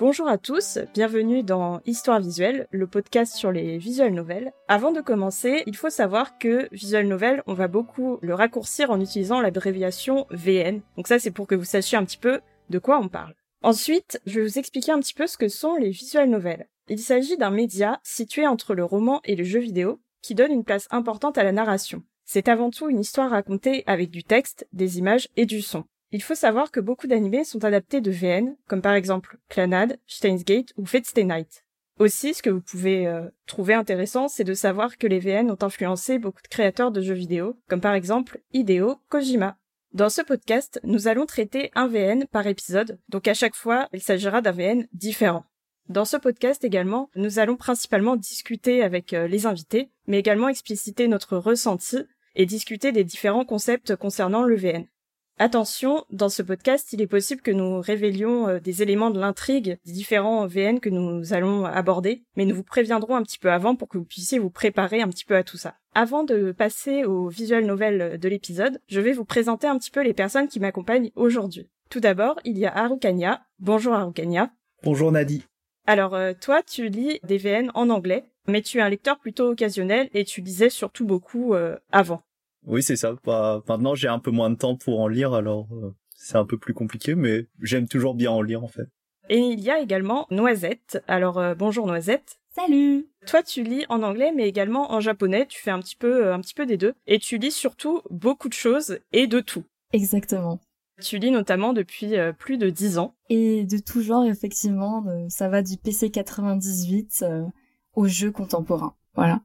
Bonjour à tous, bienvenue dans Histoire visuelle, le podcast sur les visual novels. Avant de commencer, il faut savoir que visual novel, on va beaucoup le raccourcir en utilisant l'abréviation VN. Donc ça, c'est pour que vous sachiez un petit peu de quoi on parle. Ensuite, je vais vous expliquer un petit peu ce que sont les visual novels. Il s'agit d'un média situé entre le roman et le jeu vidéo qui donne une place importante à la narration. C'est avant tout une histoire racontée avec du texte, des images et du son. Il faut savoir que beaucoup d'animés sont adaptés de VN, comme par exemple Clanad, Steins Gate ou Fate Stay Night. Aussi, ce que vous pouvez euh, trouver intéressant, c'est de savoir que les VN ont influencé beaucoup de créateurs de jeux vidéo, comme par exemple Hideo Kojima. Dans ce podcast, nous allons traiter un VN par épisode, donc à chaque fois, il s'agira d'un VN différent. Dans ce podcast également, nous allons principalement discuter avec euh, les invités, mais également expliciter notre ressenti et discuter des différents concepts concernant le VN. Attention, dans ce podcast, il est possible que nous révélions euh, des éléments de l'intrigue des différents VN que nous allons aborder, mais nous vous préviendrons un petit peu avant pour que vous puissiez vous préparer un petit peu à tout ça. Avant de passer au visual novel de l'épisode, je vais vous présenter un petit peu les personnes qui m'accompagnent aujourd'hui. Tout d'abord, il y a Arukania. Bonjour Arukania. Bonjour Nadi. Alors euh, toi, tu lis des VN en anglais, mais tu es un lecteur plutôt occasionnel et tu lisais surtout beaucoup euh, avant. Oui, c'est ça. Bah, maintenant, j'ai un peu moins de temps pour en lire, alors euh, c'est un peu plus compliqué, mais j'aime toujours bien en lire en fait. Et il y a également Noisette. Alors euh, bonjour Noisette. Salut. Toi, tu lis en anglais, mais également en japonais. Tu fais un petit peu, euh, un petit peu des deux, et tu lis surtout beaucoup de choses et de tout. Exactement. Tu lis notamment depuis plus de dix ans. Et de tout genre, effectivement. ça va du PC 98 au jeu contemporain. Voilà.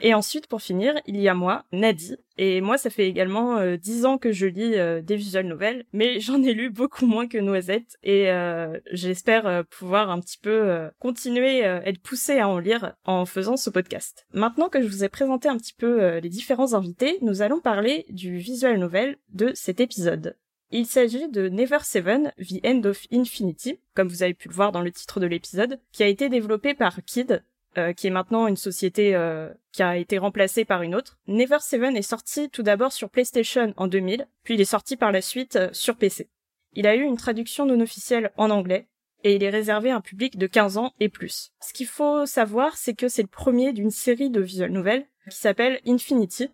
Et ensuite, pour finir, il y a moi, Nadi. Et moi, ça fait également euh, dix ans que je lis euh, des visual novels, mais j'en ai lu beaucoup moins que Noisette. Et euh, j'espère pouvoir un petit peu continuer, être poussé à en lire en faisant ce podcast. Maintenant que je vous ai présenté un petit peu les différents invités, nous allons parler du visual novel de cet épisode. Il s'agit de Never Seven, The End of Infinity, comme vous avez pu le voir dans le titre de l'épisode, qui a été développé par Kid, euh, qui est maintenant une société euh, qui a été remplacée par une autre. Never Seven est sorti tout d'abord sur PlayStation en 2000, puis il est sorti par la suite euh, sur PC. Il a eu une traduction non officielle en anglais, et il est réservé à un public de 15 ans et plus. Ce qu'il faut savoir, c'est que c'est le premier d'une série de visual novels qui s'appelle Infinity,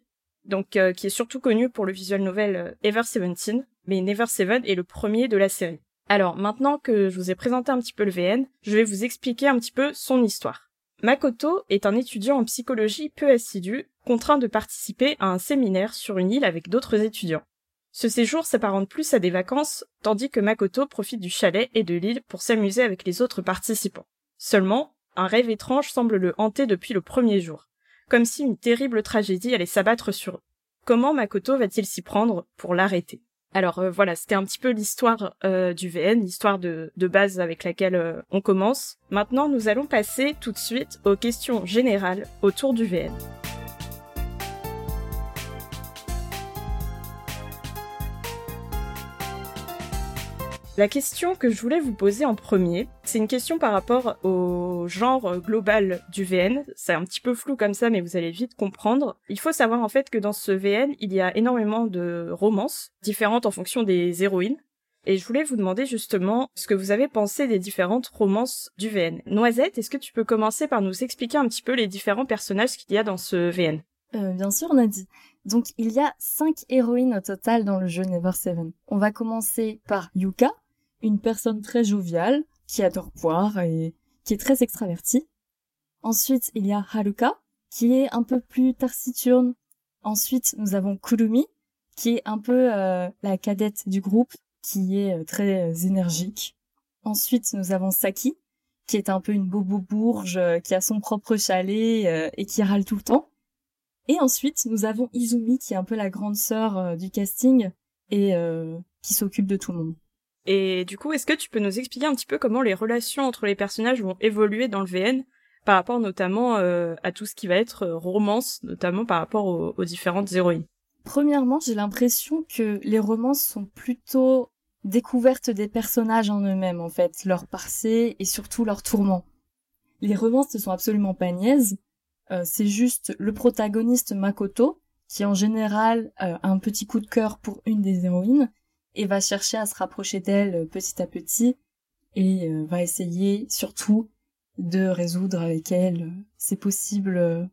donc qui est surtout connu pour le visual novel Ever Seventeen, mais Never Seven est le premier de la série. Alors maintenant que je vous ai présenté un petit peu le VN, je vais vous expliquer un petit peu son histoire. Makoto est un étudiant en psychologie peu assidu, contraint de participer à un séminaire sur une île avec d'autres étudiants. Ce séjour s'apparente plus à des vacances, tandis que Makoto profite du chalet et de l'île pour s'amuser avec les autres participants. Seulement, un rêve étrange semble le hanter depuis le premier jour, comme si une terrible tragédie allait s'abattre sur eux. Comment Makoto va-t-il s'y prendre pour l'arrêter? Alors euh, voilà, c'était un petit peu l'histoire euh, du VN, l'histoire de, base avec laquelle euh, on commence. Maintenant, nous allons passer tout de suite aux questions générales autour du VN. La question que je voulais vous poser en premier, c'est une question par rapport au genre global du VN. C'est un petit peu flou comme ça, mais vous allez vite comprendre. Il faut savoir en fait que dans ce VN, il y a énormément de romances, différentes en fonction des héroïnes. Et je voulais vous demander justement ce que vous avez pensé des différentes romances du VN. Noisette, est-ce que tu peux commencer par nous expliquer un petit peu les différents personnages qu'il y a dans ce VN euh, Bien sûr, Nadie. Donc il y a cinq héroïnes au total dans le jeu Never Seven. On va commencer par Yuka, une personne très joviale, qui adore boire et qui est très extravertie. Ensuite, il y a Haruka, qui est un peu plus taciturne. Ensuite, nous avons Kurumi, qui est un peu euh, la cadette du groupe, qui est euh, très euh, énergique. Ensuite, nous avons Saki, qui est un peu une bobo bourge, qui a son propre chalet et qui râle tout le temps. Et ensuite, nous avons Izumi, qui est un peu la grande sœur du casting et qui s'occupe de tout le monde. Et du coup, est-ce que tu peux nous expliquer un petit peu comment les relations entre les personnages vont évoluer dans le VN par rapport notamment euh, à tout ce qui va être euh, romance, notamment par rapport aux, différentes héroïnes? Premièrement, j'ai l'impression que les romances sont plutôt découvertes des personnages en eux-mêmes, en fait, leur passé et surtout leurs tourments. Les romances ne sont absolument pas niaises, euh, c'est juste le protagoniste Makoto, qui en général a un petit coup de cœur pour une des héroïnes, et va chercher à se rapprocher d'elle euh, petit à petit et euh, va essayer surtout de résoudre avec elle, ses possibles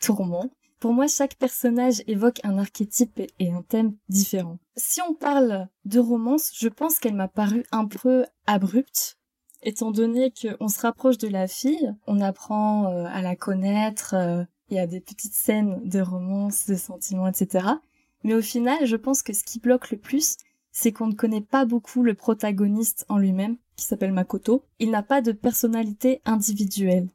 tourments. Pour moi, chaque personnage évoque un archétype et un thème différent. Si on parle de romance, je pense qu'elle m'a paru un peu abrupte, étant donné qu'on se rapproche de la fille, on apprend euh, à la connaître, euh, il y a des petites scènes de romance, de sentiments, etc. Mais au final, je pense que ce qui bloque le plus, c'est qu'on ne connaît pas beaucoup le protagoniste en lui-même, qui s'appelle Makoto. Il n'a pas de personnalité individuelle.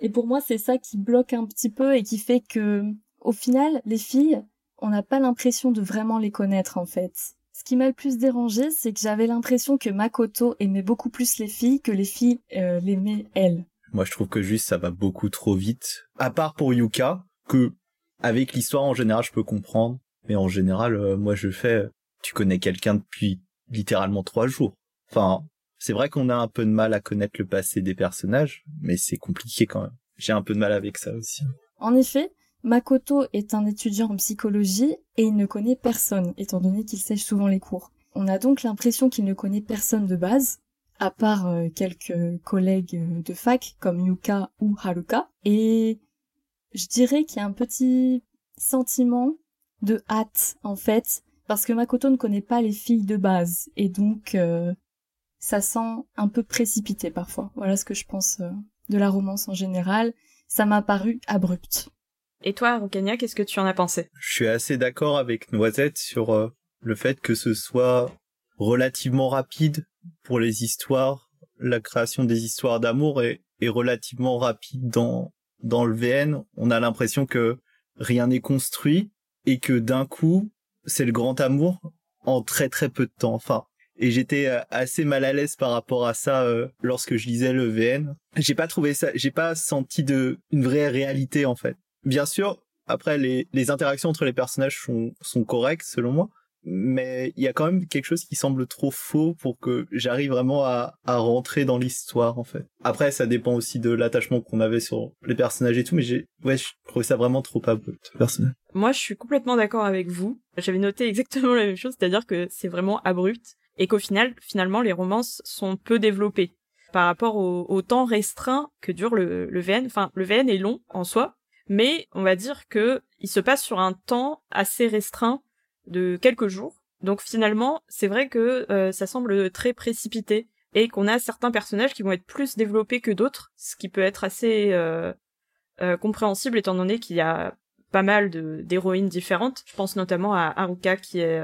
Et pour moi, c'est ça qui bloque un petit peu et qui fait que, au final, les filles, on n'a pas l'impression de vraiment les connaître, en fait. Ce qui m'a le plus dérangé, c'est que j'avais l'impression que Makoto aimait beaucoup plus les filles que les filles euh, l'aimaient elle. Moi, je trouve que juste ça va beaucoup trop vite. À part pour Yuka, que avec l'histoire en général, je peux comprendre. Mais en général, euh, moi, je fais, tu connais quelqu'un depuis littéralement trois jours. Enfin, c'est vrai qu'on a un peu de mal à connaître le passé des personnages, mais c'est compliqué quand même. J'ai un peu de mal avec ça aussi. En effet, Makoto est un étudiant en psychologie et il ne connaît personne, étant donné qu'il sèche souvent les cours. On a donc l'impression qu'il ne connaît personne de base, à part euh, quelques collègues euh, de fac comme Yuka ou Haruka. Et je dirais qu'il y a un petit sentiment de hâte, en fait, parce que Makoto ne connaît pas les filles de base, et donc euh, ça sent un peu précipité parfois. Voilà ce que je pense euh, de la romance en général. Ça m'a paru abrupt. Et toi, Rokania, qu'est-ce que tu en as pensé? Je suis assez d'accord avec Noisette sur euh, le fait que ce soit relativement rapide pour les histoires. La création des histoires d'amour est, est relativement rapide dans dans le VN. On a l'impression que rien n'est construit et que d'un coup, c'est le grand amour en très très peu de temps. Enfin, et j'étais euh, assez mal à l'aise par rapport à ça euh, lorsque je lisais le VN. J'ai pas trouvé ça, j'ai pas senti de une vraie réalité en fait. Bien sûr, après les, les interactions entre les personnages sont, sont correctes selon moi, mais il y a quand même quelque chose qui semble trop faux pour que j'arrive vraiment à, à rentrer dans l'histoire en fait. Après ça dépend aussi de l'attachement qu'on avait sur les personnages et tout, mais j'ai ouais je trouvais ça vraiment trop abrupt personnel. Moi je suis complètement d'accord avec vous. J'avais noté exactement la même chose, c'est-à-dire que c'est vraiment abrupt et qu'au final, finalement, les romances sont peu développées par rapport au, temps restreint que dure le, le, VN. Enfin, le VN est long en soi, mais on va dire que il se passe sur un temps assez restreint de quelques jours. Donc finalement, c'est vrai que euh, ça semble très précipité et qu'on a certains personnages qui vont être plus développés que d'autres, ce qui peut être assez euh, euh, compréhensible étant donné qu'il y a pas mal d'héroïnes différentes. Je pense notamment à Haruka qui est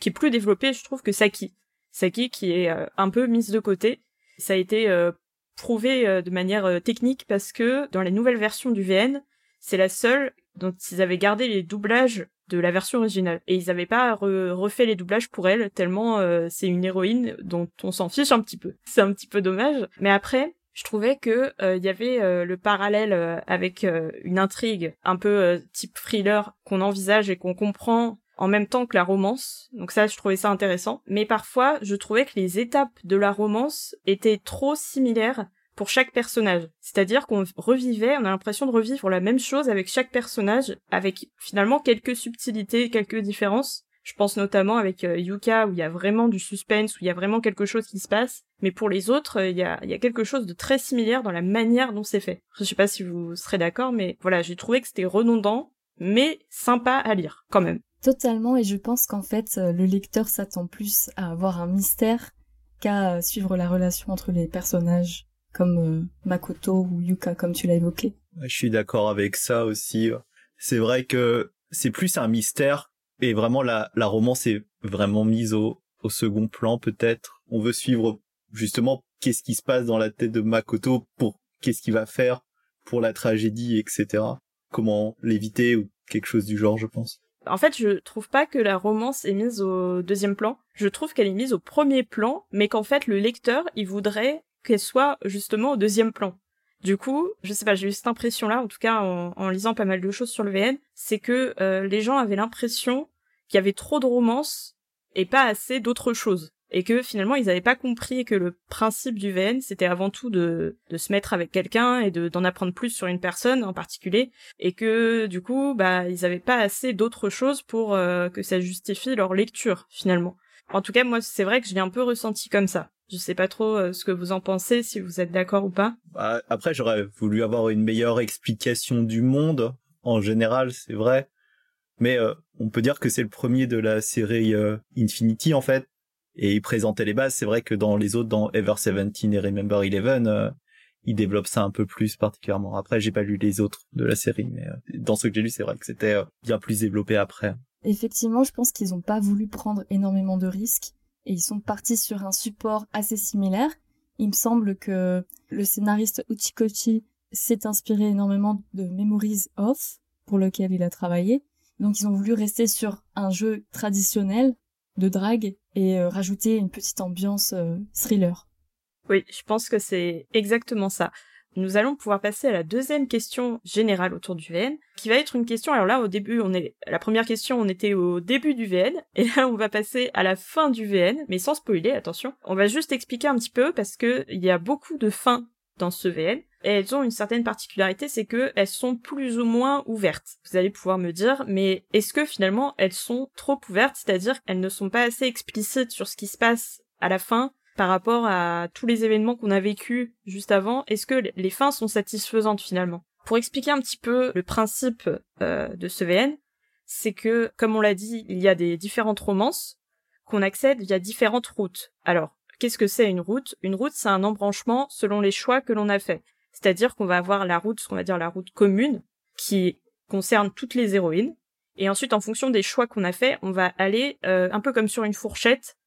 qui est plus développé, je trouve, que Saki. Saki qui est un peu mise de côté. Ça a été prouvé de manière technique parce que dans les nouvelles versions du VN, c'est la seule dont ils avaient gardé les doublages de la version originale. Et ils n'avaient pas refait les doublages pour elle, tellement c'est une héroïne dont on s'en fiche un petit peu. C'est un petit peu dommage. Mais après, je trouvais que il y avait le parallèle avec une intrigue un peu type thriller qu'on envisage et qu'on comprend en même temps que la romance. Donc ça, je trouvais ça intéressant. Mais parfois, je trouvais que les étapes de la romance étaient trop similaires pour chaque personnage. C'est-à-dire qu'on revivait, on a l'impression de revivre la même chose avec chaque personnage, avec finalement quelques subtilités, quelques différences. Je pense notamment avec euh, Yuka où il y a vraiment du suspense, où il y a vraiment quelque chose qui se passe. Mais pour les autres, il y a, quelque chose de très similaire dans la manière dont c'est fait. Je sais pas si vous serez d'accord, mais voilà, j'ai trouvé que c'était redondant, mais sympa à lire quand même. Totalement, et je pense qu'en fait, euh, le lecteur s'attend plus à avoir un mystère qu'à euh, suivre la relation entre les personnages, comme euh, Makoto ou Yuka, comme tu l'as évoqué. Je suis d'accord avec ça aussi. C'est vrai que c'est plus un mystère, et vraiment la, la romance est vraiment mise au, au second plan peut-être. On veut suivre justement qu'est-ce qui se passe dans la tête de Makoto pour qu'est-ce qu'il va faire pour la tragédie, etc. Comment l'éviter ou quelque chose du genre, je pense. En fait, je trouve pas que la romance est mise au deuxième plan. Je trouve qu'elle est mise au premier plan, mais qu'en fait, le lecteur, il voudrait qu'elle soit justement au deuxième plan. Du coup, je sais pas, j'ai eu cette impression-là, en tout cas en, lisant pas mal de choses sur le VN, c'est que euh, les gens avaient l'impression qu'il y avait trop de romance et pas assez d'autres choses et que finalement ils n'avaient pas compris que le principe du VN c'était avant tout de, se mettre avec quelqu'un et de d'en apprendre plus sur une personne en particulier et que du coup bah ils n'avaient pas assez d'autres choses pour euh, que ça justifie leur lecture finalement. En tout cas moi c'est vrai que je l'ai un peu ressenti comme ça. Je sais pas trop euh, ce que vous en pensez, si vous êtes d'accord ou pas. Bah, après, j'aurais voulu avoir une meilleure explication du monde. En général, c'est vrai. Mais euh, on peut dire que c'est le premier de la série euh, Infinity, en fait. Et il présentait les bases. C'est vrai que dans les autres, dans Ever 17 et Remember 11, il développe ça un peu plus particulièrement. Après, j'ai pas lu les autres de la série, mais dans ce que j'ai lu, c'est vrai que c'était bien plus développé après. Effectivement, je pense qu'ils n'ont pas voulu prendre énormément de risques et ils sont partis sur un support assez similaire. Il me semble que le scénariste Uchikochi s'est inspiré énormément de Memories of, pour lequel il a travaillé. Donc ils ont voulu rester sur un jeu traditionnel de drague et euh, rajouter une petite ambiance euh, thriller. Oui, je pense que c'est exactement ça nous allons pouvoir passer à la deuxième question générale autour du VN, qui va être une question, alors là au début on est, la première question on était au début du VN, et là on va passer à la fin du VN, mais sans spoiler, attention. On va juste expliquer un petit peu parce que il y a beaucoup de fins dans ce VN, et elles ont une certaine particularité, c'est que elles sont plus ou moins ouvertes. Vous allez pouvoir me dire, mais est-ce que finalement elles sont trop ouvertes, c'est-à-dire qu'elles ne sont pas assez explicites sur ce qui se passe à la fin par rapport à tous les événements qu'on a vécus juste avant, est-ce que les fins sont satisfaisantes finalement? Pour expliquer un petit peu le principe euh, de ce VN, c'est que, comme on l'a dit, il y a des différentes romances qu'on accède via différentes routes. Alors, qu'est-ce que c'est une route? Une route, c'est un embranchement selon les choix que l'on a fait. C'est-à-dire qu'on va avoir la route, ce qu'on va dire la route commune, qui concerne toutes les héroïnes. Et ensuite, en fonction des choix qu'on a fait, on va aller euh, un peu comme sur une fourchette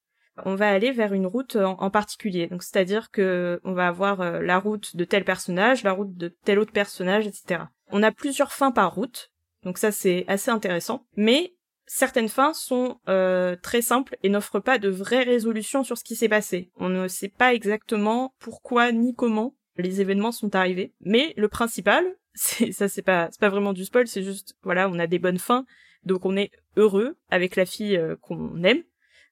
on va aller vers une route en, particulier. Donc c'est-à-dire que on va avoir euh, la route de tel personnage, la route de tel autre personnage, etc. On a plusieurs fins par route, donc ça c'est assez intéressant. Mais certaines fins sont euh, très simples et n'offrent pas de vraies résolutions sur ce qui s'est passé. On ne sait pas exactement pourquoi ni comment les événements sont arrivés. Mais le principal, c'est ça c'est pas vraiment du spoil, c'est juste voilà, on a des bonnes fins, donc on est heureux avec la fille euh, qu'on aime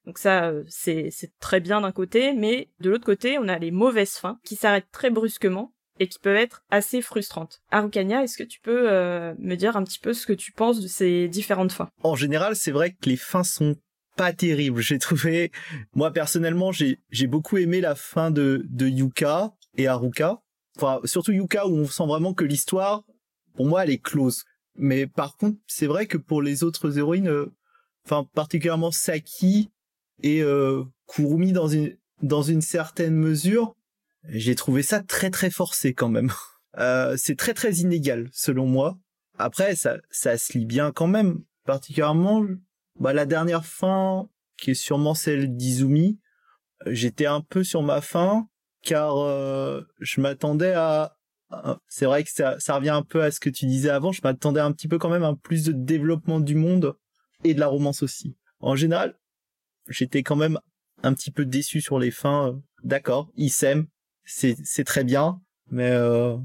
donc ça, euh, c'est très bien d'un côté, mais de l'autre côté, on a les mauvaises fins qui s'arrêtent très brusquement et qui peuvent être assez frustrantes. Arukania, est-ce que tu peux euh, me dire un petit peu ce que tu penses de ces différentes fins? En général, c'est vrai que les fins sont pas terribles. J'ai trouvé, moi personnellement, j'ai beaucoup aimé la fin de, de Yuka et Haruka. Enfin, surtout Yuka où on sent vraiment que l'histoire, pour moi, elle est close. Mais par contre, c'est vrai que pour les autres héroïnes, euh, enfin particulièrement Saki, et euh, Kurumi dans une dans une certaine mesure, j'ai trouvé ça très très forcé quand même. Euh, c'est très très inégal selon moi. Après ça ça se lit bien quand même, particulièrement bah la dernière fin qui est sûrement celle d'Izumi. J'étais un peu sur ma fin car euh, je m'attendais à c'est vrai que ça, ça revient un peu à ce que tu disais avant, je m'attendais un petit peu quand même à plus de développement du monde et de la romance aussi. En général, j'étais quand même un petit peu déçu sur les fins. Euh, d'accord, ils s'aiment, c'est c'est très bien, mais euh,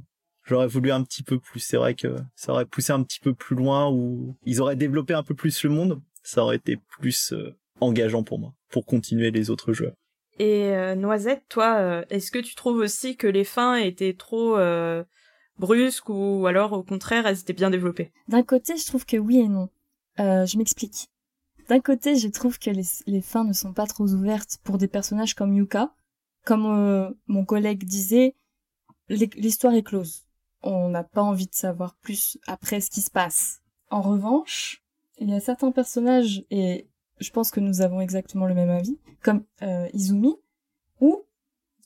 j'aurais voulu un petit peu plus. C'est vrai que ça aurait poussé un petit peu plus loin ou ils auraient développé un peu plus le monde. Ça aurait été plus euh, engageant pour moi, pour continuer les autres jeux. Et Noisette, toi, est-ce que tu trouves aussi que les fins étaient trop brusques ou alors au contraire elles étaient bien développées? D'un côté, je trouve que oui et non. je m'explique. D'un côté, je trouve que les, fins ne sont pas trop ouvertes pour des personnages comme Yuka. Comme euh, mon collègue disait, l'histoire est close. On n'a pas envie de savoir plus après ce qui se passe. En revanche, il y a certains personnages, et je pense que nous avons exactement le même avis, comme euh, Izumi, où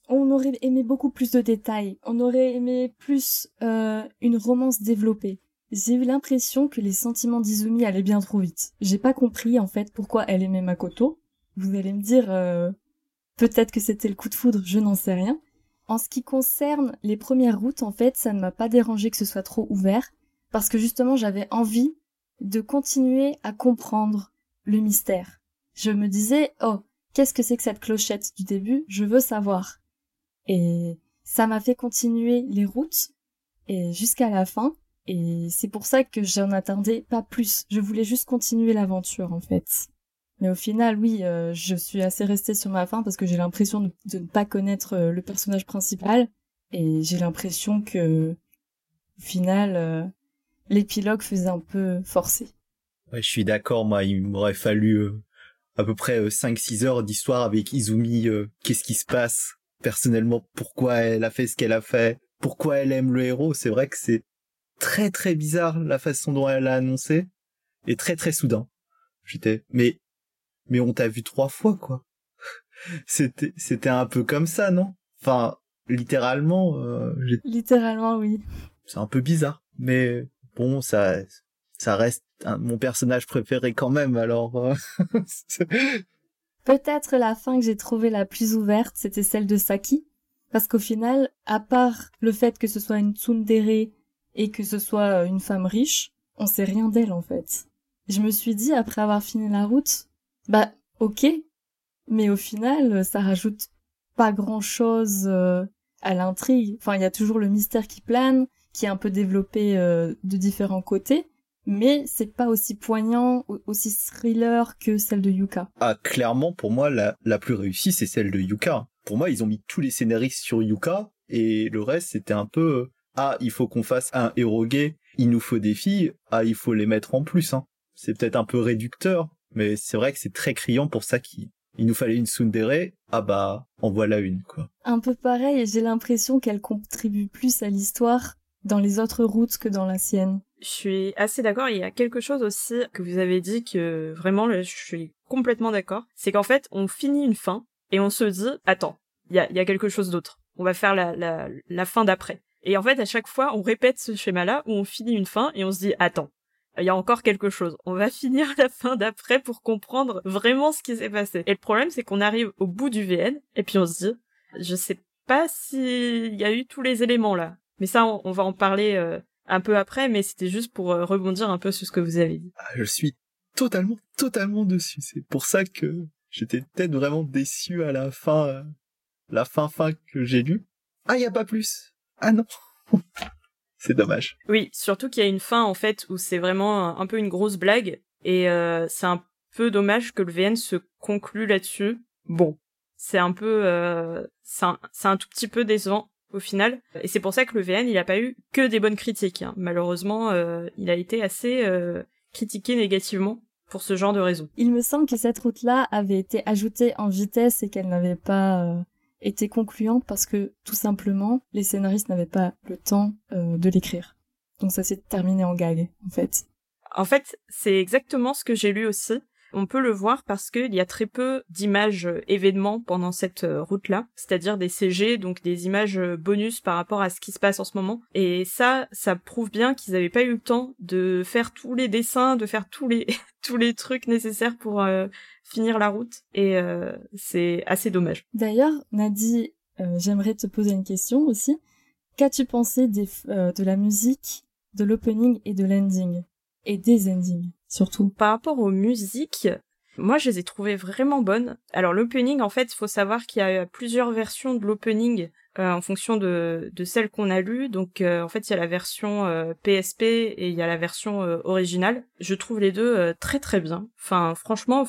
on aurait aimé beaucoup plus de détails, on aurait aimé plus euh, une romance développée j'ai eu l'impression que les sentiments d'Izumi allaient bien trop vite. J'ai pas compris en fait pourquoi elle aimait Makoto. Vous allez me dire euh, peut-être que c'était le coup de foudre, je n'en sais rien. En ce qui concerne les premières routes, en fait, ça ne m'a pas dérangé que ce soit trop ouvert, parce que justement j'avais envie de continuer à comprendre le mystère. Je me disais, oh, qu'est-ce que c'est que cette clochette du début? Je veux savoir. Et ça m'a fait continuer les routes, et jusqu'à la fin, et c'est pour ça que j'en attendais pas plus. Je voulais juste continuer l'aventure, en fait. Mais au final, oui, euh, je suis assez restée sur ma fin parce que j'ai l'impression de, ne pas connaître euh, le personnage principal. Et j'ai l'impression que, au final, euh, l'épilogue faisait un peu forcé. Ouais, je suis d'accord, moi, il m'aurait fallu à peu près 5-6 heures d'histoire avec Izumi, qu'est-ce qui se passe personnellement, pourquoi elle a fait ce qu'elle a fait, pourquoi elle aime le héros. C'est vrai que c'est très très bizarre la façon dont elle a annoncé et très très soudain. J'étais, mais, mais on t'a vu trois fois, quoi. c'était, c'était un peu comme ça, non? Enfin, littéralement, euh, littéralement, oui. C'est un peu bizarre, mais bon, ça, ça reste mon personnage préféré quand même, alors. Euh, Peut-être la fin que j'ai trouvée la plus ouverte, c'était celle de Saki. Parce qu'au final, à part le fait que ce soit une tsundere et que ce soit une femme riche, on sait rien d'elle en fait. Je me suis dit, après avoir fini la route, bah ok, mais au final, ça rajoute pas grand chose euh, à l'intrigue. Enfin, il y a toujours le mystère qui plane, qui est un peu développé euh, de différents côtés, mais c'est pas aussi poignant, aussi thriller que celle de Yuka. Ah, clairement, pour moi, la, la plus réussie, c'est celle de Yuka. Pour moi, ils ont mis tous les scénaristes sur Yuka, et le reste, c'était un peu, ah, il faut qu'on fasse un héros gay, il nous faut des filles, ah, il faut les mettre en plus, hein. C'est peut-être un peu réducteur, mais c'est vrai que c'est très criant pour ça qu'il il nous fallait une tsundere, ah bah, en voilà une, quoi. Un peu pareil, et j'ai l'impression qu'elle contribue plus à l'histoire dans les autres routes que dans la sienne. Je suis assez d'accord. Il y a quelque chose aussi que vous avez dit que vraiment, je suis complètement d'accord. C'est qu'en fait, on finit une fin et on se dit, attends, il y a, y a quelque chose d'autre. On va faire la, la, la fin d'après. Et en fait, à chaque fois, on répète ce schéma-là où on finit une fin et on se dit, attends, il y a encore quelque chose. On va finir la fin d'après pour comprendre vraiment ce qui s'est passé. Et le problème, c'est qu'on arrive au bout du VN et puis on se dit, je sais pas s'il y a eu tous les éléments là. Mais ça, on, va en parler euh, un peu après, mais c'était juste pour euh, rebondir un peu sur ce que vous avez dit. Ah, je suis totalement, totalement dessus. C'est pour ça que j'étais peut-être vraiment déçu à la fin, euh, la fin fin que j'ai lue. Ah, y a pas plus. Ah non. c'est dommage. Oui, surtout qu'il y a une fin en fait où c'est vraiment un, peu une grosse blague et euh, c'est un peu dommage que le VN se conclue là-dessus. Bon, c'est un peu, euh, c'est un, tout petit peu décevant au final. Et c'est pour ça que le VN, il a pas eu que des bonnes critiques. Hein. Malheureusement, euh, il a été assez euh, critiqué négativement pour ce genre de raisons. Il me semble que cette route-là avait été ajoutée en vitesse et qu'elle n'avait pas euh, été concluante parce que tout simplement, les scénaristes n'avaient pas le temps de l'écrire. Donc ça s'est terminé en gag, en fait. En fait, c'est exactement ce que j'ai lu aussi. On peut le voir parce qu'il y a très peu d'images euh, événements pendant cette euh, route-là, c'est-à-dire des CG, donc des images euh, bonus par rapport à ce qui se passe en ce moment. Et ça, ça prouve bien qu'ils n'avaient pas eu le temps de faire tous les dessins, de faire tous les trucs nécessaires pour finir la route. Et c'est assez dommage. D'ailleurs, Nadie, j'aimerais te poser une question aussi. Qu'as-tu pensé de la musique, de l'opening et de l'ending? Et des endings surtout. Par rapport aux musiques, moi, je les ai trouvées vraiment bonnes. Alors, l'opening, en fait, faut savoir qu'il y a plusieurs versions de l'opening euh, en fonction de, de celle qu'on a lue. Donc, euh, en fait, il y a la version PSP euh, et il y a la version originale. Je trouve les deux très très bien. Enfin, franchement,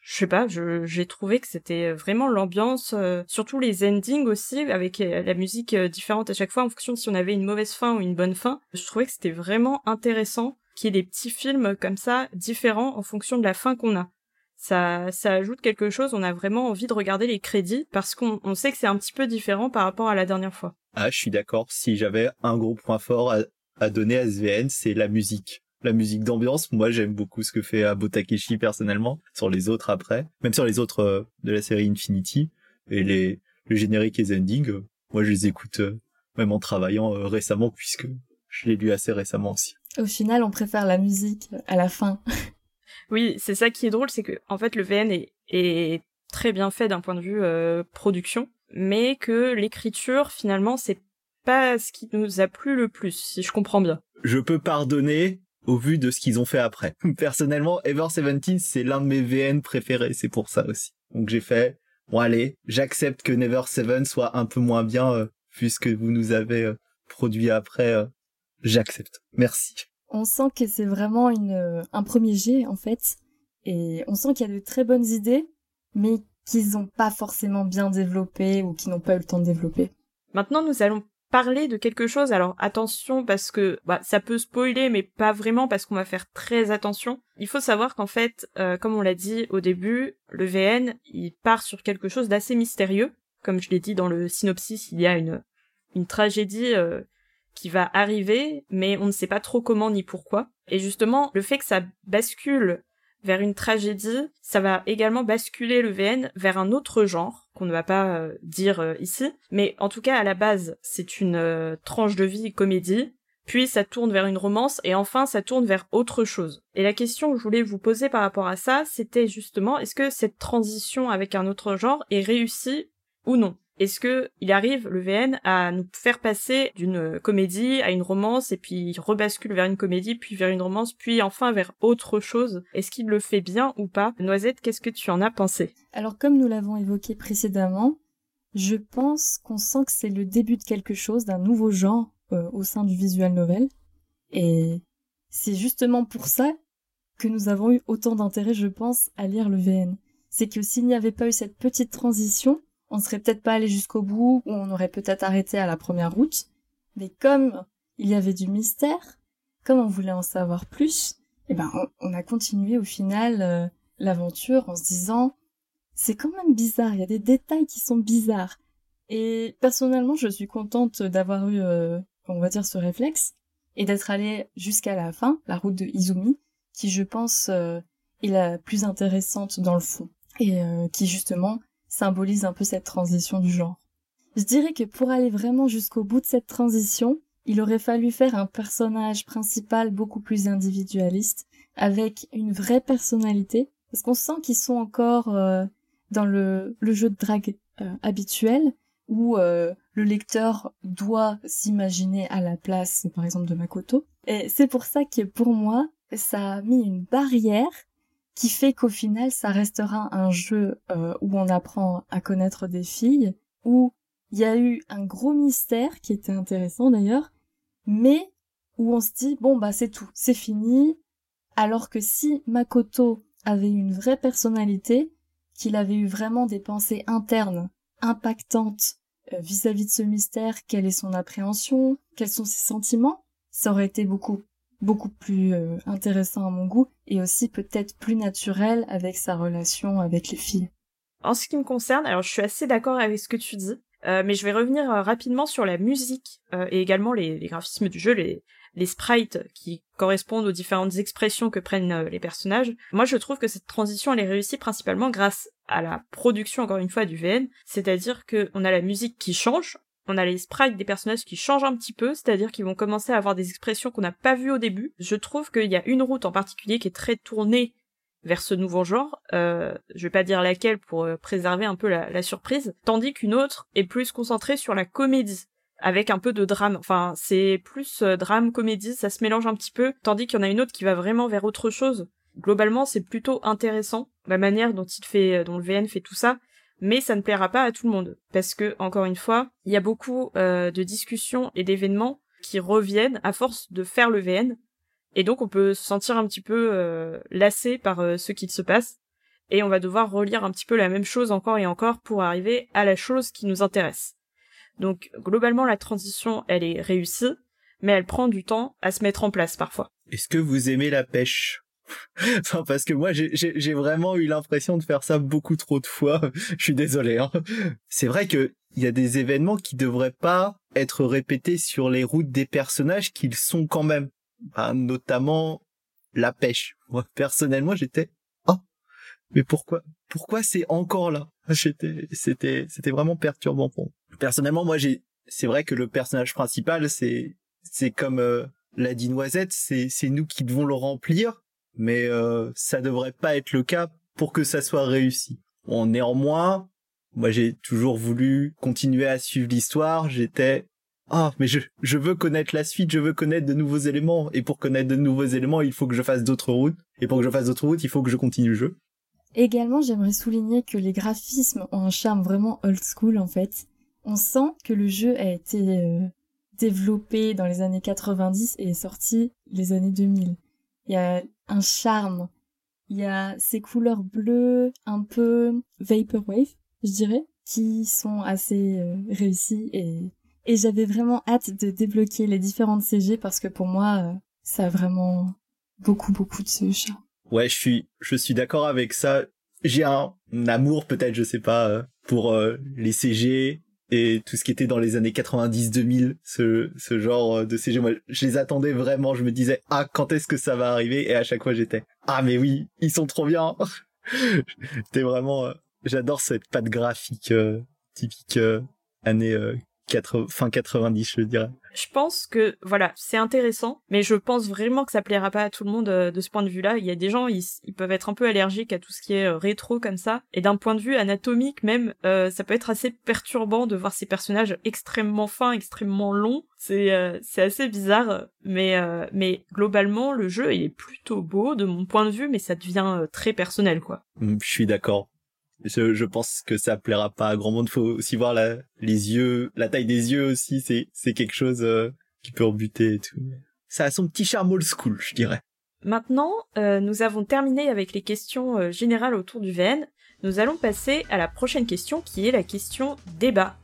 je sais pas, j'ai trouvé que c'était vraiment l'ambiance, surtout les endings aussi, avec la musique différente à chaque fois en fonction de si on avait une mauvaise fin ou une bonne fin. Je trouvais que c'était vraiment intéressant des petits films comme ça, différents en fonction de la fin qu'on a. Ça, ça ajoute quelque chose, on a vraiment envie de regarder les crédits parce qu'on sait que c'est un petit peu différent par rapport à la dernière fois. Ah, je suis d'accord. Si j'avais un gros point fort à, donner à SVN, c'est la musique. La musique d'ambiance, moi j'aime beaucoup ce que fait Abo Takeshi personnellement, sur les autres après, même sur les autres euh, de la série Infinity, et les, le générique et les endings, euh, moi je les écoute euh, même en travaillant récemment puisque je l'ai lu assez récemment aussi. Au final, on préfère la musique à la fin. oui, c'est ça qui est drôle, c'est que en fait le VN est, très bien fait d'un point de vue euh, production, mais que l'écriture finalement c'est pas ce qui nous a plu le plus, si je comprends bien. Je peux pardonner au vu de ce qu'ils ont fait après. Personnellement, Ever 17 c'est l'un de mes VN préférés, c'est pour ça aussi. Donc j'ai fait, bon allez, j'accepte que Never Seven soit un peu moins bien euh, puisque vous nous avez euh, produit après J'accepte. Merci. On sent que c'est vraiment une, euh, un premier jet, en fait. Et on sent qu'il y a de très bonnes idées, mais qu'ils n'ont pas forcément bien développé ou qu'ils n'ont pas eu le temps de développer. Maintenant, nous allons parler de quelque chose. Alors attention parce que bah, ça peut spoiler, mais pas vraiment parce qu'on va faire très attention. Il faut savoir qu'en fait, euh, comme on l'a dit au début, le VN il part sur quelque chose d'assez mystérieux. Comme je l'ai dit dans le synopsis, il y a une une tragédie euh, qui va arriver, mais on ne sait pas trop comment ni pourquoi. Et justement, le fait que ça bascule vers une tragédie, ça va également basculer le VN vers un autre genre qu'on ne va pas euh, dire euh, ici, mais en tout cas à la base c'est une euh, tranche de vie comédie, puis ça tourne vers une romance et enfin ça tourne vers autre chose. Et la question que je voulais vous poser par rapport à ça, c'était justement est-ce que cette transition avec un autre genre est réussie ou non? Est-ce que il arrive, le VN, à nous faire passer d'une comédie à une romance, et puis il rebascule vers une comédie, puis vers une romance, puis enfin vers autre chose? Est-ce qu'il le fait bien ou pas? Noisette, qu'est-ce que tu en as pensé? Alors comme nous l'avons évoqué précédemment, je pense qu'on sent que c'est le début de quelque chose, d'un nouveau genre euh, au sein du visual novel. Et c'est justement pour ça que nous avons eu autant d'intérêt, je pense, à lire le VN. C'est que s'il n'y avait pas eu cette petite transition, on serait peut-être pas allé jusqu'au bout, ou on aurait peut-être arrêté à la première route. Mais comme il y avait du mystère, comme on voulait en savoir plus, eh ben on, a continué au final euh, l'aventure en se disant c'est quand même bizarre, il y a des détails qui sont bizarres. Et personnellement, je suis contente d'avoir eu, euh, on va dire, ce réflexe et d'être allée jusqu'à la fin, la route de Izumi, qui je pense euh, est la plus intéressante dans le fond et qui justement symbolise un peu cette transition du genre. Je dirais que pour aller vraiment jusqu'au bout de cette transition, il aurait fallu faire un personnage principal beaucoup plus individualiste, avec une vraie personnalité, parce qu'on sent qu'ils sont encore euh, dans le, jeu de drague euh, habituel, où euh, le lecteur doit s'imaginer à la place, par exemple, de Makoto. Et c'est pour ça que pour moi, ça a mis une barrière qui fait qu'au final ça restera un jeu euh, où on apprend à connaître des filles, où il y a eu un gros mystère qui était intéressant d'ailleurs, mais où on se dit bon bah c'est tout, c'est fini, alors que si Makoto avait une vraie personnalité, qu'il avait eu vraiment des pensées internes impactantes euh, vis-à-vis -vis de ce mystère, quelle est son appréhension, quels sont ses sentiments, ça aurait été beaucoup beaucoup plus euh, intéressant à mon goût et aussi peut-être plus naturel avec sa relation avec les filles. En ce qui me concerne, alors je suis assez d'accord avec ce que tu dis, euh, mais je vais revenir euh, rapidement sur la musique et également les, graphismes du jeu, les, les sprites qui correspondent aux différentes expressions que prennent les personnages. Moi, je trouve que cette transition, elle est réussie principalement grâce à la production, encore une fois, du VN, c'est-à-dire qu'on a la musique qui change, on a les sprites des personnages qui changent un petit peu, c'est-à-dire qu'ils vont commencer à avoir des expressions qu'on n'a pas vues au début. Je trouve qu'il y a une route en particulier qui est très tournée vers ce nouveau genre, euh, je vais pas dire laquelle pour euh, préserver un peu la, surprise, tandis qu'une autre est plus concentrée sur la comédie, avec un peu de drame. Enfin, c'est plus euh, drame, comédie, ça se mélange un petit peu, tandis qu'il y en a une autre qui va vraiment vers autre chose. Globalement, c'est plutôt intéressant, la manière dont il fait, dont le VN fait tout ça, mais ça ne plaira pas à tout le monde parce que encore une fois, il y a beaucoup euh, de discussions et d'événements qui reviennent à force de faire le VN et donc on peut se sentir un petit peu euh, lassé par euh, ce qu'il se passe et on va devoir relire un petit peu la même chose encore et encore pour arriver à la chose qui nous intéresse. Donc globalement la transition elle est réussie mais elle prend du temps à se mettre en place parfois. Est-ce que vous aimez la pêche? enfin, parce que moi, j'ai vraiment eu l'impression de faire ça beaucoup trop de fois. Je suis désolé. Hein. C'est vrai que il y a des événements qui devraient pas être répétés sur les routes des personnages qu'ils sont quand même. notamment la pêche. Moi, personnellement, j'étais oh, mais pourquoi pourquoi c'est encore là? J'étais c'était c'était vraiment perturbant pour moi. Personnellement, moi j'ai c'est vrai que le personnage principal c'est c'est comme euh, l'a dit Noisette, c'est c'est nous qui devons le remplir mais euh, ça devrait pas être le cas pour que ça soit réussi. Bon, néanmoins, moi j'ai toujours voulu continuer à suivre l'histoire, j'étais ah, mais je, je veux connaître la suite, je veux connaître de nouveaux éléments. Et pour connaître de nouveaux éléments, il faut que je fasse d'autres routes. Et pour que je fasse d'autres routes, il faut que je continue le jeu. Également, j'aimerais souligner que les graphismes ont un charme vraiment old school, en fait. On sent que le jeu a été euh, développé dans les années 90 et est sorti les années 2000. Il y a un charme. Il y a ces couleurs bleues, un peu vaporwave, je dirais, qui sont assez euh, réussies et Et j'avais vraiment hâte de débloquer les différentes CG parce que pour moi, euh, ça a vraiment beaucoup, beaucoup de ce chat. Ouais, je suis, je suis d'accord avec ça. J'ai un, amour, peut-être, je sais pas, euh, pour les CG et tout ce qui était dans les années 90-2000, ce, ce genre euh, de CG. Moi, je les attendais vraiment. Je me disais, ah, quand est-ce que ça va arriver? Et à chaque fois, j'étais, ah, mais oui, ils sont trop bien. C'était vraiment, j'adore cette patte graphique typique année fin 90, je dirais. Je pense que voilà, c'est intéressant, mais je pense vraiment que ça plaira pas à tout le monde euh, de ce point de vue-là. Il y a des gens, ils, peuvent être un peu allergiques à tout ce qui est euh, rétro comme ça, et d'un point de vue anatomique même, euh, ça peut être assez perturbant de voir ces personnages extrêmement fins, extrêmement longs. C'est c'est assez bizarre, mais mais globalement le jeu il est plutôt beau de mon point de vue, mais ça devient très personnel quoi. Mm, je suis d'accord je, pense que ça plaira pas à grand monde. Faut aussi voir la, les yeux, la taille des yeux aussi. C'est, c'est quelque chose euh, qui peut rebuter et tout. Ça a son petit charme old school, je dirais. Maintenant, euh, nous avons terminé avec les questions euh, générales autour du VN. Nous allons passer à la prochaine question qui est la question débat.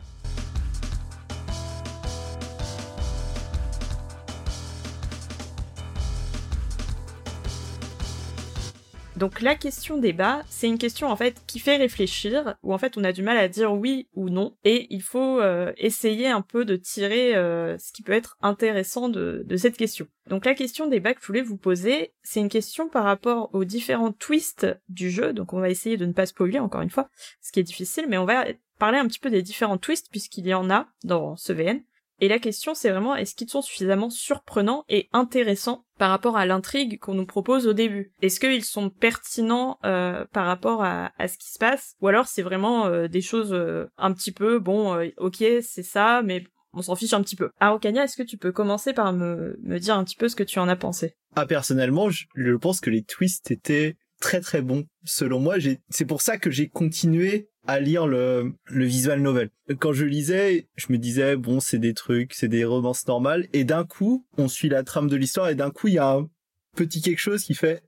Donc la question débat, c'est une question en fait qui fait réfléchir, où en fait on a du mal à dire oui ou non, et il faut euh, essayer un peu de tirer euh, ce qui peut être intéressant de, cette question. Donc la question débat que je voulais vous poser, c'est une question par rapport aux différents twists du jeu, donc on va essayer de ne pas spoiler encore une fois, ce qui est difficile, mais on va parler un petit peu des différents twists puisqu'il y en a dans ce VN. Et la question, c'est vraiment est-ce qu'ils sont suffisamment surprenants et intéressants par rapport à l'intrigue qu'on nous propose au début? Est-ce qu'ils sont pertinents euh, par rapport à, ce qui se passe? Ou alors c'est vraiment euh, des choses euh, un petit peu, bon, ok, c'est ça, mais on s'en fiche un petit peu. Arokania, est-ce que tu peux commencer par me, me dire un petit peu ce que tu en as pensé? Ah, personnellement, je pense que les twists étaient très très bons. Selon moi, c'est pour ça que j'ai continué à lire le, le visual novel. Quand je lisais, je me disais, bon, c'est des trucs, c'est des romances normales, et d'un coup, on suit la trame de l'histoire, et d'un coup, il y a un petit quelque chose qui fait,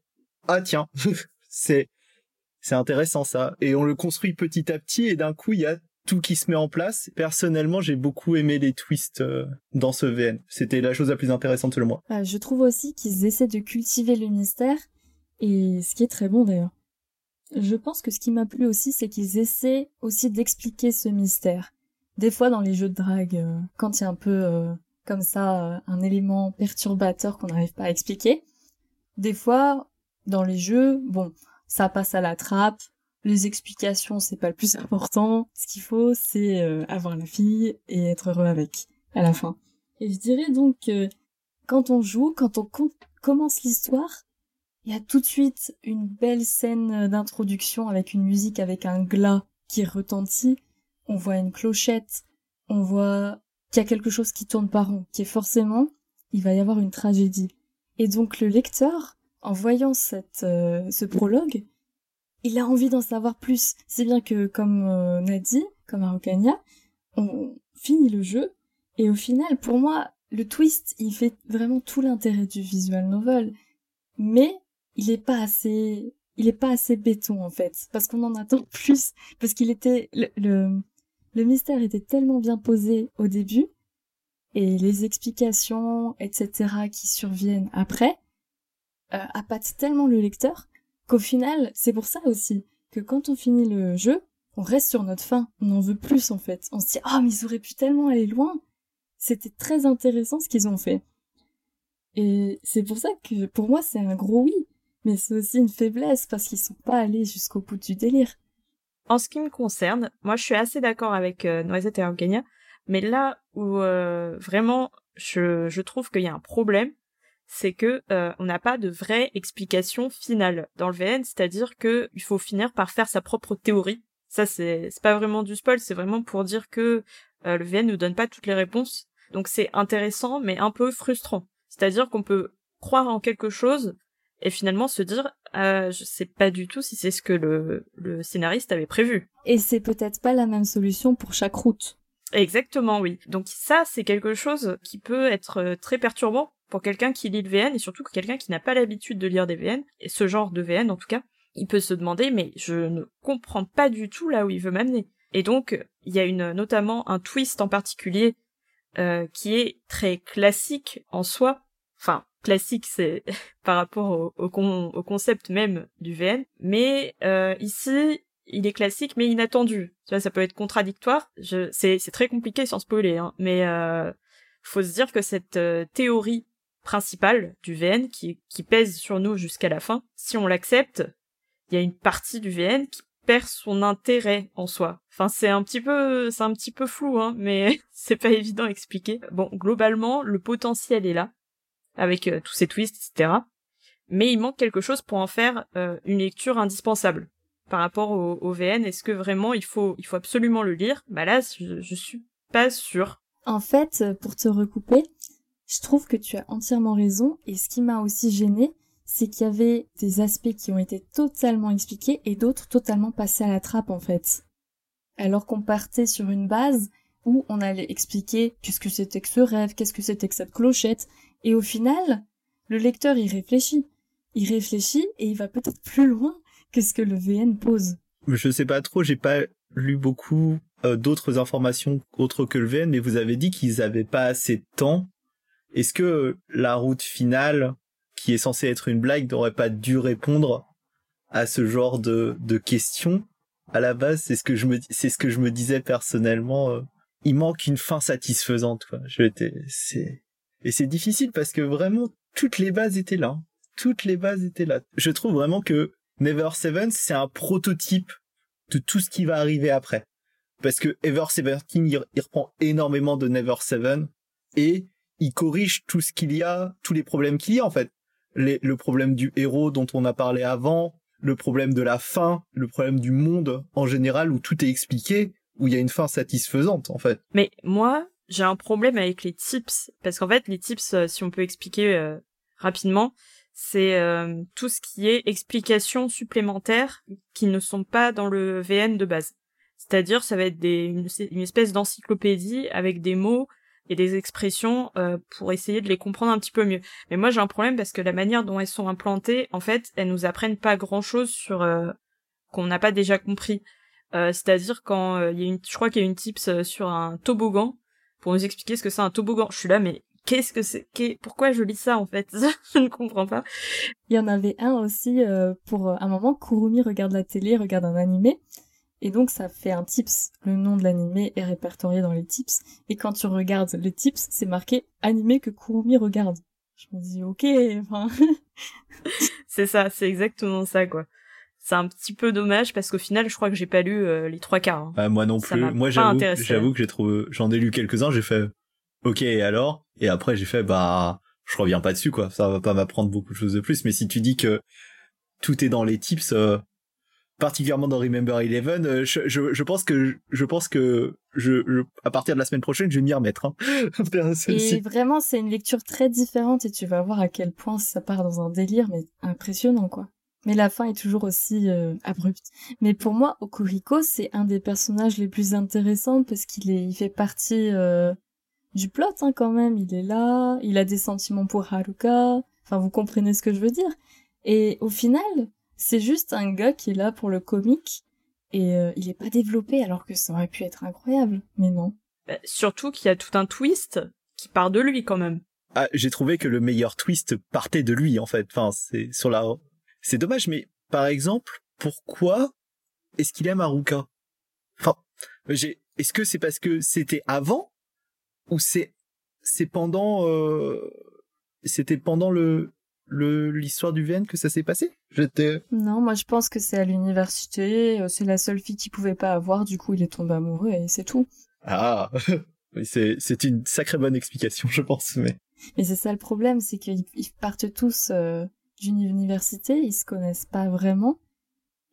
ah tiens, c'est, c'est intéressant ça. Et on le construit petit à petit, et d'un coup, il y a tout qui se met en place. Personnellement, j'ai beaucoup aimé les twists euh, dans ce VN. C'était la chose la plus intéressante selon moi. je trouve aussi qu'ils essaient de cultiver le mystère, et ce qui est très bon d'ailleurs. Je pense que ce qui m'a plu aussi, c'est qu'ils essaient aussi d'expliquer ce mystère. Des fois, dans les jeux de drague, euh, quand il y a un peu euh, comme ça euh, un élément perturbateur qu'on n'arrive pas à expliquer, des fois, dans les jeux, bon, ça passe à la trappe. Les explications, c'est pas le plus important. Ce qu'il faut, c'est avoir la fille et être heureux avec à la fin. Et je dirais donc quand on joue, quand on commence l'histoire, il y a tout de suite une belle scène d'introduction avec une musique avec un glas qui retentit. On voit une clochette, on voit qu'il y a quelque chose qui tourne par rond, qui est forcément, il va y avoir une tragédie. Et donc le lecteur, en voyant cette, euh, ce prologue, il a envie d'en savoir plus. C'est bien que, comme on a dit, comme Araucania, on finit le jeu, et au final, pour moi, le twist, il fait vraiment tout l'intérêt du visual novel. Mais il est pas assez, il est pas assez béton en fait, parce qu'on en attend plus, parce qu'il était le, le, mystère était tellement bien posé au début. Et les explications etc qui surviennent après euh, appâtent tellement le lecteur qu'au final c'est pour ça aussi que quand on finit le jeu on reste sur notre fin on en veut plus en fait. On se dit oh, mais ils auraient pu tellement aller loin. C'était très intéressant ce qu'ils ont fait. Et c'est pour ça que pour moi c'est un gros oui mais c'est aussi une faiblesse parce qu'ils sont pas allés jusqu'au bout du délire. En ce qui me concerne, moi je suis assez d'accord avec euh, Noisette et Argania, mais là où euh, vraiment je, je trouve qu'il y a un problème, c'est que euh, on n'a pas de vraie explication finale dans le VN, c'est-à-dire que il faut finir par faire sa propre théorie. Ça c'est c'est pas vraiment du spoil, c'est vraiment pour dire que le VN nous donne pas toutes les réponses. Donc c'est intéressant mais un peu frustrant. C'est-à-dire qu'on peut croire en quelque chose et finalement se dire euh, je sais pas du tout si c'est ce que le, le scénariste avait prévu. Et c'est peut-être pas la même solution pour chaque route. Exactement, oui. Donc ça, c'est quelque chose qui peut être euh, très perturbant pour quelqu'un qui lit le VN et surtout quelqu'un qui n'a pas l'habitude de lire des VN, et ce genre de VN en tout cas, il peut se demander mais je ne comprends pas du tout là où il veut m'amener. Et donc, il y a une, notamment un twist en particulier euh, qui est très classique en soi. Enfin, classique, c'est par rapport au, au, concept même du VN. Mais euh, ici, il est classique mais inattendu. Tu vois, ça peut être contradictoire. Je, c'est, c'est très compliqué sans spoiler, hein. mais euh, faut se dire que cette euh, théorie principale du VN qui, qui pèse sur nous jusqu'à la fin, si on l'accepte, il y a une partie du VN qui perd son intérêt en soi. Enfin, c'est un petit peu, c'est un petit peu flou, hein, mais c'est pas évident à expliquer. Bon, globalement, le potentiel est là, avec euh, tous ces twists, etc. Mais il manque quelque chose pour en faire euh, une lecture indispensable par rapport au, VN. Est-ce que vraiment il faut, il faut absolument le lire? Bah là, je, je suis pas sûre. En fait, pour te recouper, je trouve que tu as entièrement raison. Et ce qui m'a aussi gêné, c'est qu'il y avait des aspects qui ont été totalement expliqués et d'autres totalement passés à la trappe en fait. Alors qu'on partait sur une base où on allait expliquer qu'est-ce que c'était que ce rêve, qu'est-ce que c'était que cette clochette, et au final, le lecteur y réfléchit. Il réfléchit et il va peut-être plus loin que ce que le VN pose. Je sais pas trop, j'ai pas lu beaucoup euh, d'autres informations autres que le VN, mais vous avez dit qu'ils avaient pas assez de temps. Est-ce que la route finale qui est censé être une blague n'aurait pas dû répondre à ce genre de, de questions? À la base, c'est ce que je me, c'est ce que je me disais personnellement. Euh, il manque une fin satisfaisante, quoi. Je c'est, et c'est difficile parce que vraiment, toutes les bases étaient là. Toutes les bases étaient là. Je trouve vraiment que Never Seven, c'est un prototype de tout ce qui va arriver après. Parce que Ever Seventeen, il, il reprend énormément de Never Seven et il corrige tout ce qu'il y a, tous les problèmes qu'il y a, en fait le problème du héros dont on a parlé avant, le problème de la fin, le problème du monde en général où tout est expliqué, où il y a une fin satisfaisante en fait. Mais moi, j'ai un problème avec les tips parce qu'en fait les tips, euh, si on peut expliquer euh, rapidement, c'est euh, tout ce qui est explications supplémentaires qui ne sont pas dans le VN de base. C'est-à-dire, ça va être des, une espèce d'encyclopédie avec des mots et des expressions euh, pour essayer de les comprendre un petit peu mieux. Mais moi j'ai un problème parce que la manière dont elles sont implantées, en fait, elles nous apprennent pas grand-chose sur euh, qu'on n'a pas déjà compris. Euh, c'est-à-dire quand il y a une, je crois qu'il y a une tips sur un toboggan pour nous expliquer ce que c'est un toboggan. Je suis là, mais qu'est-ce que c'est? Pourquoi je lis ça en fait? Je ne comprends pas. Il y en avait un aussi pour un moment. Kurumi regarde la télé, regarde un animé et donc ça fait un tips. Le nom de l'animé est répertorié dans les tips. Et quand tu regardes le tips, c'est marqué animé que Kurumi regarde. Je me dis ok, enfin. c'est ça, c'est exactement ça quoi. C'est un petit peu dommage parce qu'au final, je crois que j'ai pas lu euh, les trois quarts. Hein. Ah, moi non plus. Moi j'avoue, j'avoue que j'ai trouvé, j'en ai lu quelques-uns, j'ai fait ok et alors? Et après j'ai fait bah je reviens pas dessus quoi. Ça va pas m'apprendre beaucoup de choses de plus. Mais si tu dis que tout est dans les tips, euh, particulièrement dans Remember Eleven, euh, je, je, pense que je pense que je, à partir de la semaine prochaine, je vais m'y remettre. Hein, et vraiment, c'est une lecture très différente et tu vas voir à quel point ça part dans un délire, mais impressionnant quoi. Mais la fin est toujours aussi euh, abrupte. Mais pour moi, Okuriko, c'est un des personnages les plus intéressants parce qu'il est, il fait partie euh, du plot hein, quand même. Il est là, il a des sentiments pour Haruka. Enfin, vous comprenez ce que je veux dire. Et au final, c'est juste un gars qui est là pour le comique et euh, il est pas développé alors que ça aurait pu être incroyable, mais non. Bah, surtout qu'il y a tout un twist qui part de lui quand même. Ah, j'ai trouvé que le meilleur twist partait de lui en fait. Enfin, c'est sur la. C'est dommage, mais par exemple, pourquoi est-ce qu'il aime Haruka? Enfin, j'ai. Est-ce que c'est parce que c'était avant ou c'est c'est pendant euh... c'était pendant le le l'histoire du VN que ça s'est passé? J'étais Non, moi je pense que c'est à l'université, euh, c'est la seule fille qu'il pouvait pas avoir, du coup il est tombé amoureux et c'est tout. Ah, c'est c'est une sacrée bonne explication, je pense, mais. Mais c'est ça le problème, c'est qu'ils partent tous euh, d'une université, ils se connaissent pas vraiment,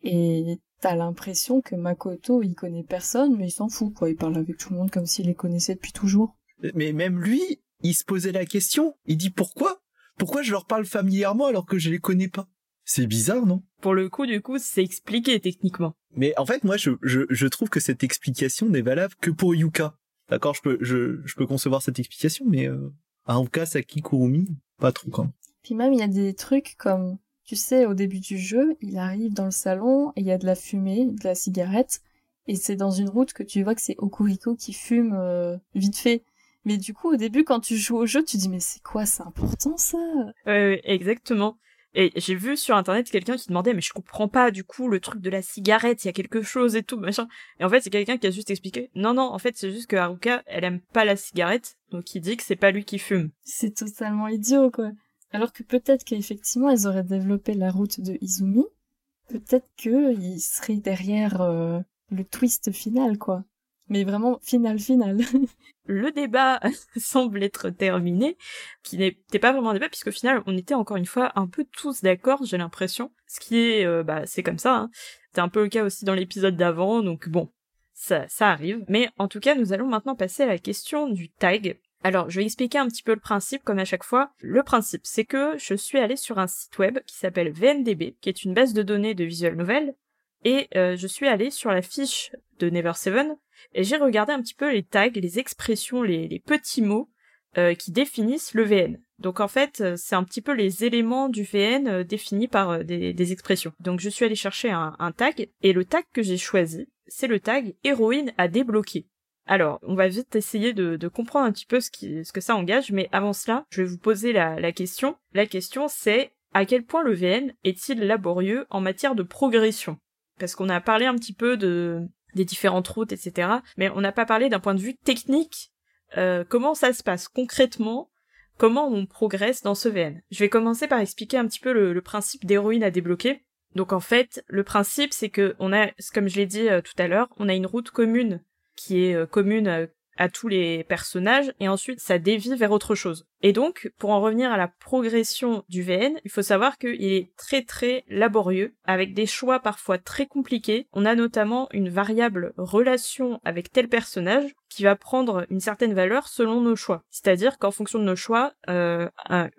et t'as l'impression que Makoto il connaît personne, mais il s'en fout quoi, il parle avec tout le monde comme s'il les connaissait depuis toujours. Mais même lui, il se posait la question, il dit pourquoi? Pourquoi je leur parle familièrement alors que je les connais pas? C'est bizarre, non? Pour le coup, du coup, c'est expliqué techniquement. Mais en fait, moi, je, je, je trouve que cette explication n'est valable que pour Yuka. D'accord, je peux, je, je peux concevoir cette explication, mais euh, Haruka, Saki, Kurumi, pas trop quand Puis même, il y a des trucs comme, tu sais, au début du jeu, il arrive dans le salon et il y a de la fumée, de la cigarette, et c'est dans une route que tu vois que c'est Okuriko qui fume euh, vite fait. Mais du coup, au début, quand tu joues au jeu, tu dis mais c'est quoi, c'est important ça? Exactement. Et j'ai vu sur internet quelqu'un qui demandait mais je comprends pas du coup le truc de la cigarette, il y a quelque chose et tout machin. Et en fait c'est quelqu'un qui a juste expliqué non non en fait c'est juste que Haruka elle aime pas la cigarette donc il dit que c'est pas lui qui fume. C'est totalement idiot quoi. Alors que peut-être qu'effectivement ils auraient développé la route de Izumi, peut-être qu'ils seraient derrière euh, le twist final quoi mais vraiment final final. le débat semble être terminé, qui n'était pas vraiment un débat puisqu'au final on était encore une fois un peu tous d'accord, j'ai l'impression. Ce qui est, euh, bah c'est comme ça. Hein. C'était un peu le cas aussi dans l'épisode d'avant, donc bon, ça, ça arrive. Mais en tout cas, nous allons maintenant passer à la question du tag. Alors, je vais expliquer un petit peu le principe, comme à chaque fois. Le principe, c'est que je suis allée sur un site web qui s'appelle VNDB, qui est une base de données de visual novel, et euh, je suis allée sur la fiche de Never Seven, et j'ai regardé un petit peu les tags, les expressions, les, petits mots euh, qui définissent le VN. Donc en fait, euh, c'est un petit peu les éléments du VN définis par des, expressions. Donc je suis allée chercher un, tag, et le tag que j'ai choisi, c'est le tag héroïne à débloquer. Alors, on va vite essayer de, comprendre un petit peu ce, que ça engage, mais avant cela, je vais vous poser la, question. La question c'est à quel point le VN est-il laborieux en matière de progression? Parce qu'on a parlé un petit peu de, des différentes routes, etc. Mais on n'a pas parlé d'un point de vue technique. Euh, comment ça se passe concrètement? Comment on progresse dans ce VN Je vais commencer par expliquer un petit peu le, principe d'héroïne à débloquer. Donc en fait, le principe c'est que on a, comme je l'ai dit euh, tout à l'heure, on a une route commune qui est euh, commune à tous les personnages et ensuite ça dévie vers autre chose. Et donc, pour en revenir à la progression du VN, il faut savoir qu'il est très très laborieux, avec des choix parfois très compliqués. On a notamment une variable relation avec tel personnage qui va prendre une certaine valeur selon nos choix. C'est-à-dire qu'en fonction de nos choix, euh, un,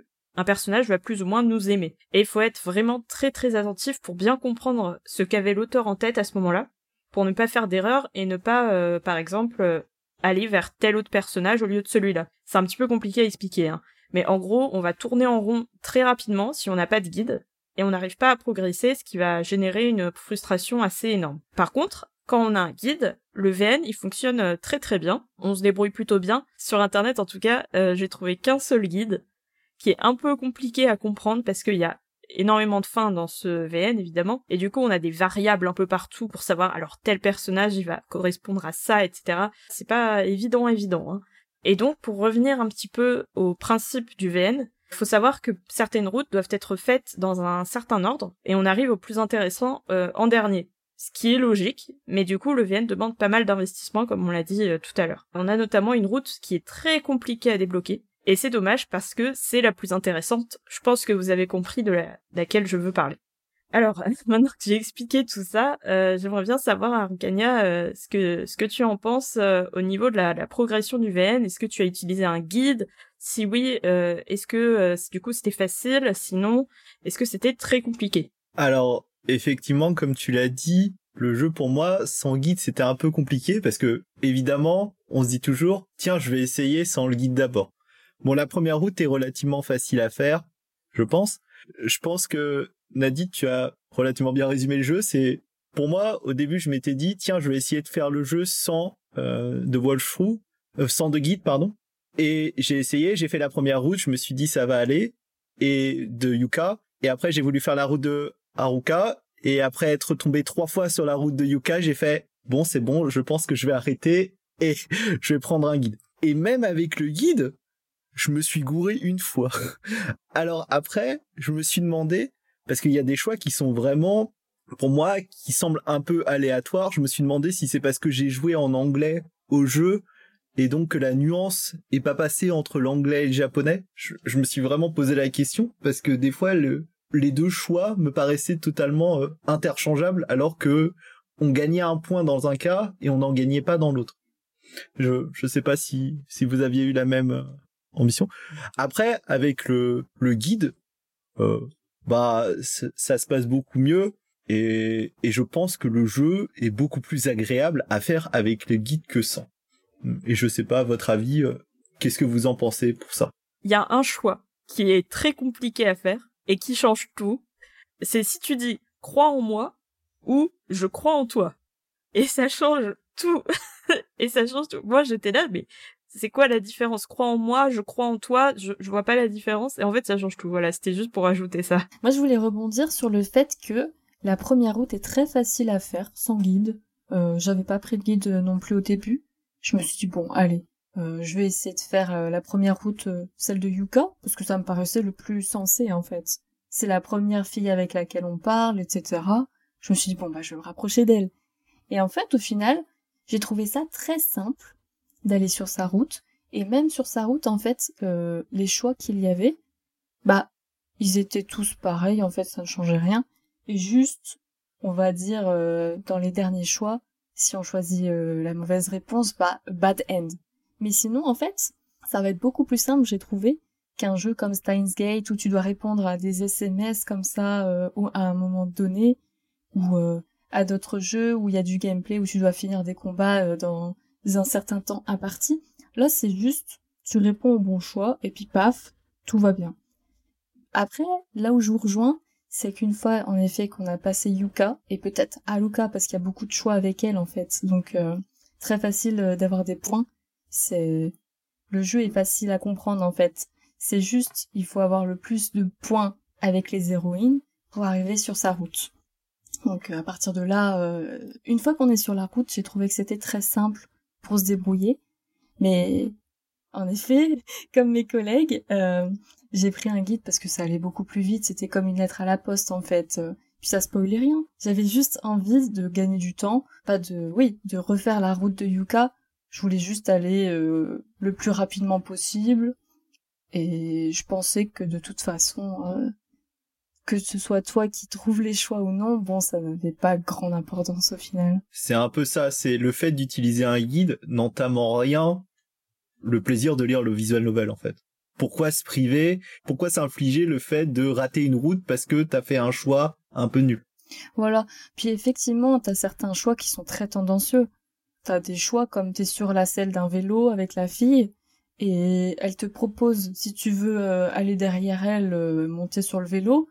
personnage va plus ou moins nous aimer. Et il faut être vraiment très très attentif pour bien comprendre ce qu'avait l'auteur en tête à ce moment-là, pour ne pas faire d'erreur et ne pas, euh, par exemple, aller vers tel autre personnage au lieu de celui-là. C'est un petit peu compliqué à expliquer, hein. Mais en gros, on va tourner en rond très rapidement si on n'a pas de guide, et on n'arrive pas à progresser, ce qui va générer une frustration assez énorme. Par contre, quand on a un guide, le VN, il fonctionne euh, très très bien. On se débrouille plutôt bien. Sur internet, en tout cas, euh, j'ai trouvé qu'un seul guide, qui est un peu compliqué à comprendre parce qu'il y a énormément de fins dans ce VN évidemment et du coup on a des variables un peu partout pour savoir alors tel personnage il va correspondre à ça etc c'est pas évident évident hein. et donc pour revenir un petit peu au principe du VN il faut savoir que certaines routes doivent être faites dans un certain ordre et on arrive au plus intéressant euh, en dernier ce qui est logique, mais du coup le VN demande pas mal d'investissement comme on l'a dit euh, tout à l'heure. On a notamment une route qui est très compliquée à débloquer, et c'est dommage parce que c'est la plus intéressante. Je pense que vous avez compris de, laquelle je veux parler. Alors, maintenant que j'ai expliqué tout ça, euh, j'aimerais bien savoir, Arcania, euh, ce que ce que tu en penses euh, au niveau de la, progression du VN. Est-ce que tu as utilisé un guide? Si oui, est-ce que du coup c'était facile? Sinon, est-ce que c'était très compliqué? Alors, effectivement, comme tu l'as dit, le jeu pour moi sans guide c'était un peu compliqué parce que évidemment, on se dit toujours, tiens, je vais essayer sans le guide d'abord. Bon, la première route est relativement facile à faire, je pense. Je pense que Nadine, tu as relativement bien résumé le jeu. C'est pour moi, au début, je m'étais dit, tiens, je vais essayer de faire le jeu sans euh, de walkthrough, euh, sans de guide, pardon. Et j'ai essayé, j'ai fait la première route, je me suis dit ça va aller, et de Yuka. Et après, j'ai voulu faire la route de Haruka. Et après être tombé trois fois sur la route de Yuka, j'ai fait bon, c'est bon, je pense que je vais arrêter et je vais prendre un guide. Et même avec le guide, je me suis gouré une fois. Alors après, je me suis demandé, parce qu'il y a des choix qui sont vraiment, pour moi, qui semblent un peu aléatoires, je me suis demandé si c'est parce que j'ai joué en anglais au jeu, et donc que la nuance est pas passée entre l'anglais et le japonais. Je, me suis vraiment posé la question, parce que des fois, les deux choix me paraissaient totalement euh, interchangeables, alors que on gagnait un point dans un cas et on n'en gagnait pas dans l'autre. Je je sais pas si si vous aviez eu la même euh, ambition. Après, avec le, guide, euh, bah ça se passe beaucoup mieux et, et je pense que le jeu est beaucoup plus agréable à faire avec le guide que sans. Et je sais pas, votre avis, euh, qu'est-ce que vous en pensez pour ça? Il y a un choix qui est très compliqué à faire et qui change tout. C'est si tu dis crois en moi ou je crois en toi. Et ça change tout. et ça change tout. Moi, j'étais là, mais c'est quoi la différence? Crois en moi, je crois en toi, je, je vois pas la différence. Et en fait, ça change tout. Voilà, c'était juste pour ajouter ça. Moi, je voulais rebondir sur le fait que la première route est très facile à faire, sans guide. Euh, J'avais pas pris de guide non plus au début. Je me suis dit, bon, allez, euh, je vais essayer de faire euh, la première route, euh, celle de Yuka, parce que ça me paraissait le plus sensé, en fait. C'est la première fille avec laquelle on parle, etc. Je me suis dit, bon, bah, je vais me rapprocher d'elle. Et en fait, au final, j'ai trouvé ça très simple d'aller sur sa route. Et même sur sa route, en fait, euh, les choix qu'il y avait, bah, ils étaient tous pareils, en fait, ça ne changeait rien. Et juste, on va dire, euh, dans les derniers choix, si on choisit euh, la mauvaise réponse, bah, bad end. Mais sinon, en fait, ça va être beaucoup plus simple, j'ai trouvé, qu'un jeu comme Steins Gate où tu dois répondre à des SMS comme ça ou à un moment donné, ou à d'autres jeux où il y a du gameplay où tu dois finir des combats dans un certain temps imparti. Là, c'est juste, tu réponds au bon choix et puis paf, tout va bien. Après, là où je vous rejoins, c'est qu'une fois, en effet, qu'on a passé Yuka, et peut-être Aluka, parce qu'il y a beaucoup de choix avec elle, en fait. Donc, euh, très facile euh, d'avoir des points. C'est, le jeu est facile à comprendre, en fait. C'est juste, il faut avoir le plus de points avec les héroïnes pour arriver sur sa route. Donc, à partir de là, euh, une fois qu'on est sur la route, j'ai trouvé que c'était très simple pour se débrouiller. Mais, en effet, comme mes collègues, euh, j'ai pris un guide parce que ça allait beaucoup plus vite, c'était comme une lettre à la poste en fait. Euh, Puis ça spoilait rien. J'avais juste envie de gagner du temps, pas de, oui, de refaire la route de Yuka. Je voulais juste aller euh, le plus rapidement possible. Et je pensais que de toute façon, que ce soit toi qui trouves les choix ou non, bon, ça n'avait pas grande importance au final. C'est un peu ça, c'est le fait d'utiliser un guide n'entame en rien le plaisir de lire le visual novel en fait. Pourquoi se priver? Pourquoi s'infliger le fait de rater une route parce que t'as fait un choix un peu nul? Voilà. Puis effectivement, t'as certains choix qui sont très tendancieux. T'as des choix comme t'es sur la selle d'un vélo avec la fille et elle te propose, si tu veux euh, aller derrière elle, euh, monter sur le vélo.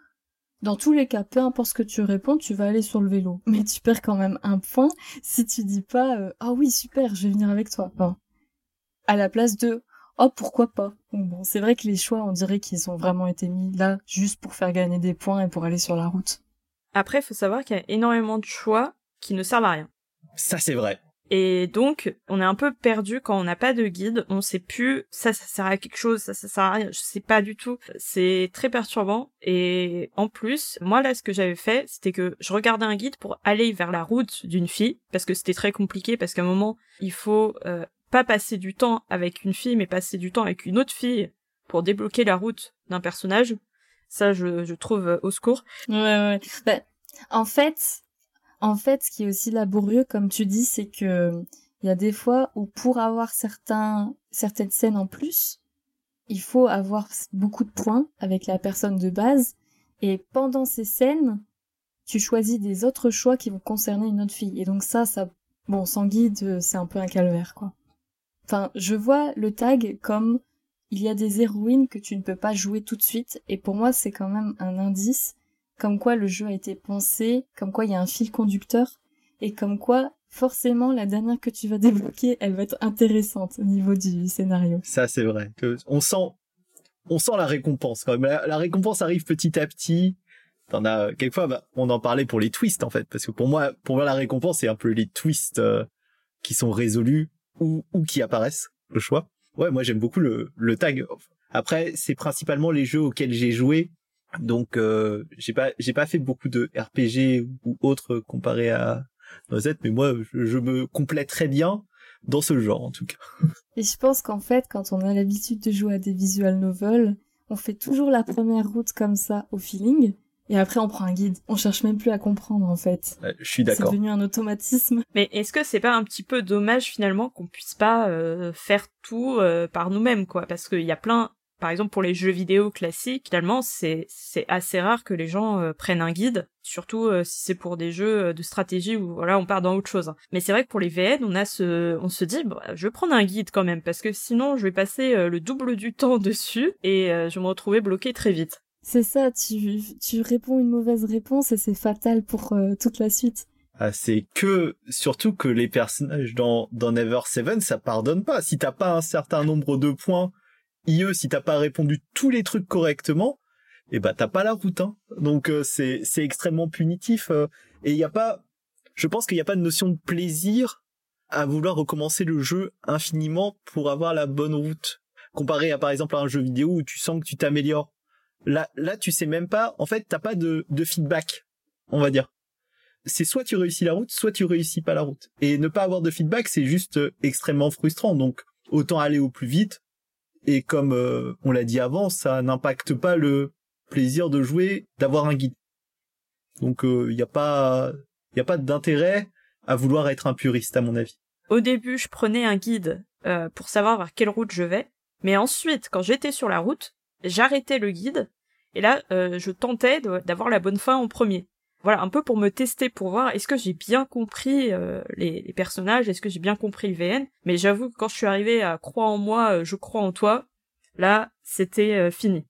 Dans tous les cas, peu importe ce que tu réponds, tu vas aller sur le vélo. Mais tu perds quand même un point si tu dis pas euh, ah oui super, je vais venir avec toi. Enfin, à la place de oh pourquoi pas? Bon, c'est vrai que les choix, on dirait qu'ils ont vraiment été mis là juste pour faire gagner des points et pour aller sur la route. Après, il faut savoir qu'il y a énormément de choix qui ne servent à rien. Ça c'est vrai. Et donc, on est un peu perdu quand on n'a pas de guide, on sait plus ça, ça sert à quelque chose, ça, ça sert à rien, je sais pas du tout. C'est très perturbant. Et en plus, moi là, ce que j'avais fait, c'était que je regardais un guide pour aller vers la route d'une fille, parce que c'était très compliqué, parce qu'à un moment, il faut euh, pas passer du temps avec une fille, mais passer du temps avec une autre fille pour débloquer la route d'un personnage. Ça, je, je trouve euh, au secours. Ouais, ouais. Bah, en fait, en fait, ce qui est aussi laborieux, comme tu dis, c'est que il y a des fois où pour avoir certains, certaines scènes en plus, il faut avoir beaucoup de points avec la personne de base. Et pendant ces scènes, tu choisis des autres choix qui vont concerner une autre fille. Et donc ça, ça, bon, sans guide, c'est un peu un calvaire, quoi. Enfin, je vois le tag comme il y a des héroïnes que tu ne peux pas jouer tout de suite. Et pour moi, c'est quand même un indice comme quoi le jeu a été pensé, comme quoi il y a un fil conducteur, et comme quoi forcément la dernière que tu vas débloquer, elle va être intéressante au niveau du scénario. Ça c'est vrai. On sent, on sent la récompense quand même. La, la récompense arrive petit à petit. T'en as quelquefois, bah, on en parlait pour les twists en fait, parce que pour moi, pour moi la récompense c'est un peu les twists euh, qui sont résolus ou, ou qui apparaissent, le choix. Ouais, moi j'aime beaucoup le, le tag. Après, c'est principalement les jeux auxquels j'ai joué donc euh, j'ai pas j'ai pas fait beaucoup de RPG ou autres comparé à Noisette, mais moi je, je, me complète très bien dans ce genre en tout cas. Et je pense qu'en fait quand on a l'habitude de jouer à des visual novels, on fait toujours la première route comme ça au feeling. Et après, on prend un guide. On cherche même plus à comprendre, en fait. Ouais, je suis d'accord. C'est devenu un automatisme. Mais est-ce que c'est pas un petit peu dommage, finalement, qu'on puisse pas euh, faire tout euh, par nous-mêmes, quoi? Parce qu'il y a plein par exemple pour les jeux vidéo classiques, finalement c'est c'est assez rare que les gens euh, prennent un guide, surtout euh, si c'est pour des jeux euh, de stratégie où voilà on part dans autre chose. Mais c'est vrai que pour les VN, on a ce on se dit bah, je vais prendre un guide quand même parce que sinon je vais passer le double du temps dessus et je vais me retrouver bloqué très vite. C'est ça, tu tu réponds une mauvaise réponse et c'est fatal pour toute la suite. Ah, c'est que surtout que les personnages dans dans Never Seven ça pardonne pas. Si t'as pas un certain nombre de points IE, si t'as pas répondu tous les trucs correctement, et eh bah t'as pas la route. Hein. Donc euh, c'est c'est extrêmement punitif euh, et il y a pas. Je pense qu'il y a pas de notion de plaisir à vouloir recommencer le jeu infiniment pour avoir la bonne route. Comparé à par exemple à un jeu vidéo où tu sens que tu t'améliores. Là là tu sais même pas. En fait t'as pas de de feedback, on va dire c'est soit tu réussis la route, soit tu réussis pas la route. Et ne pas avoir de feedback, c'est juste euh, extrêmement frustrant. Donc, autant aller au plus vite. Et comme euh, on l'a dit avant, ça n'impacte pas le plaisir de jouer, d'avoir un guide. Donc, il euh, n'y a pas, y a pas d'intérêt à vouloir être un puriste, à mon avis. Au début, je prenais un guide pour savoir vers quelle route je vais. Mais ensuite, quand j'étais sur la route, j'arrêtais le guide. Et là, je tentais d'avoir la bonne fin en premier voilà, un peu pour me tester, pour voir est-ce que j'ai bien compris euh, les, personnages, est-ce que j'ai bien compris le VN. Mais j'avoue que quand je suis arrivée à croire en moi, euh, je crois en toi, là, c'était euh, fini.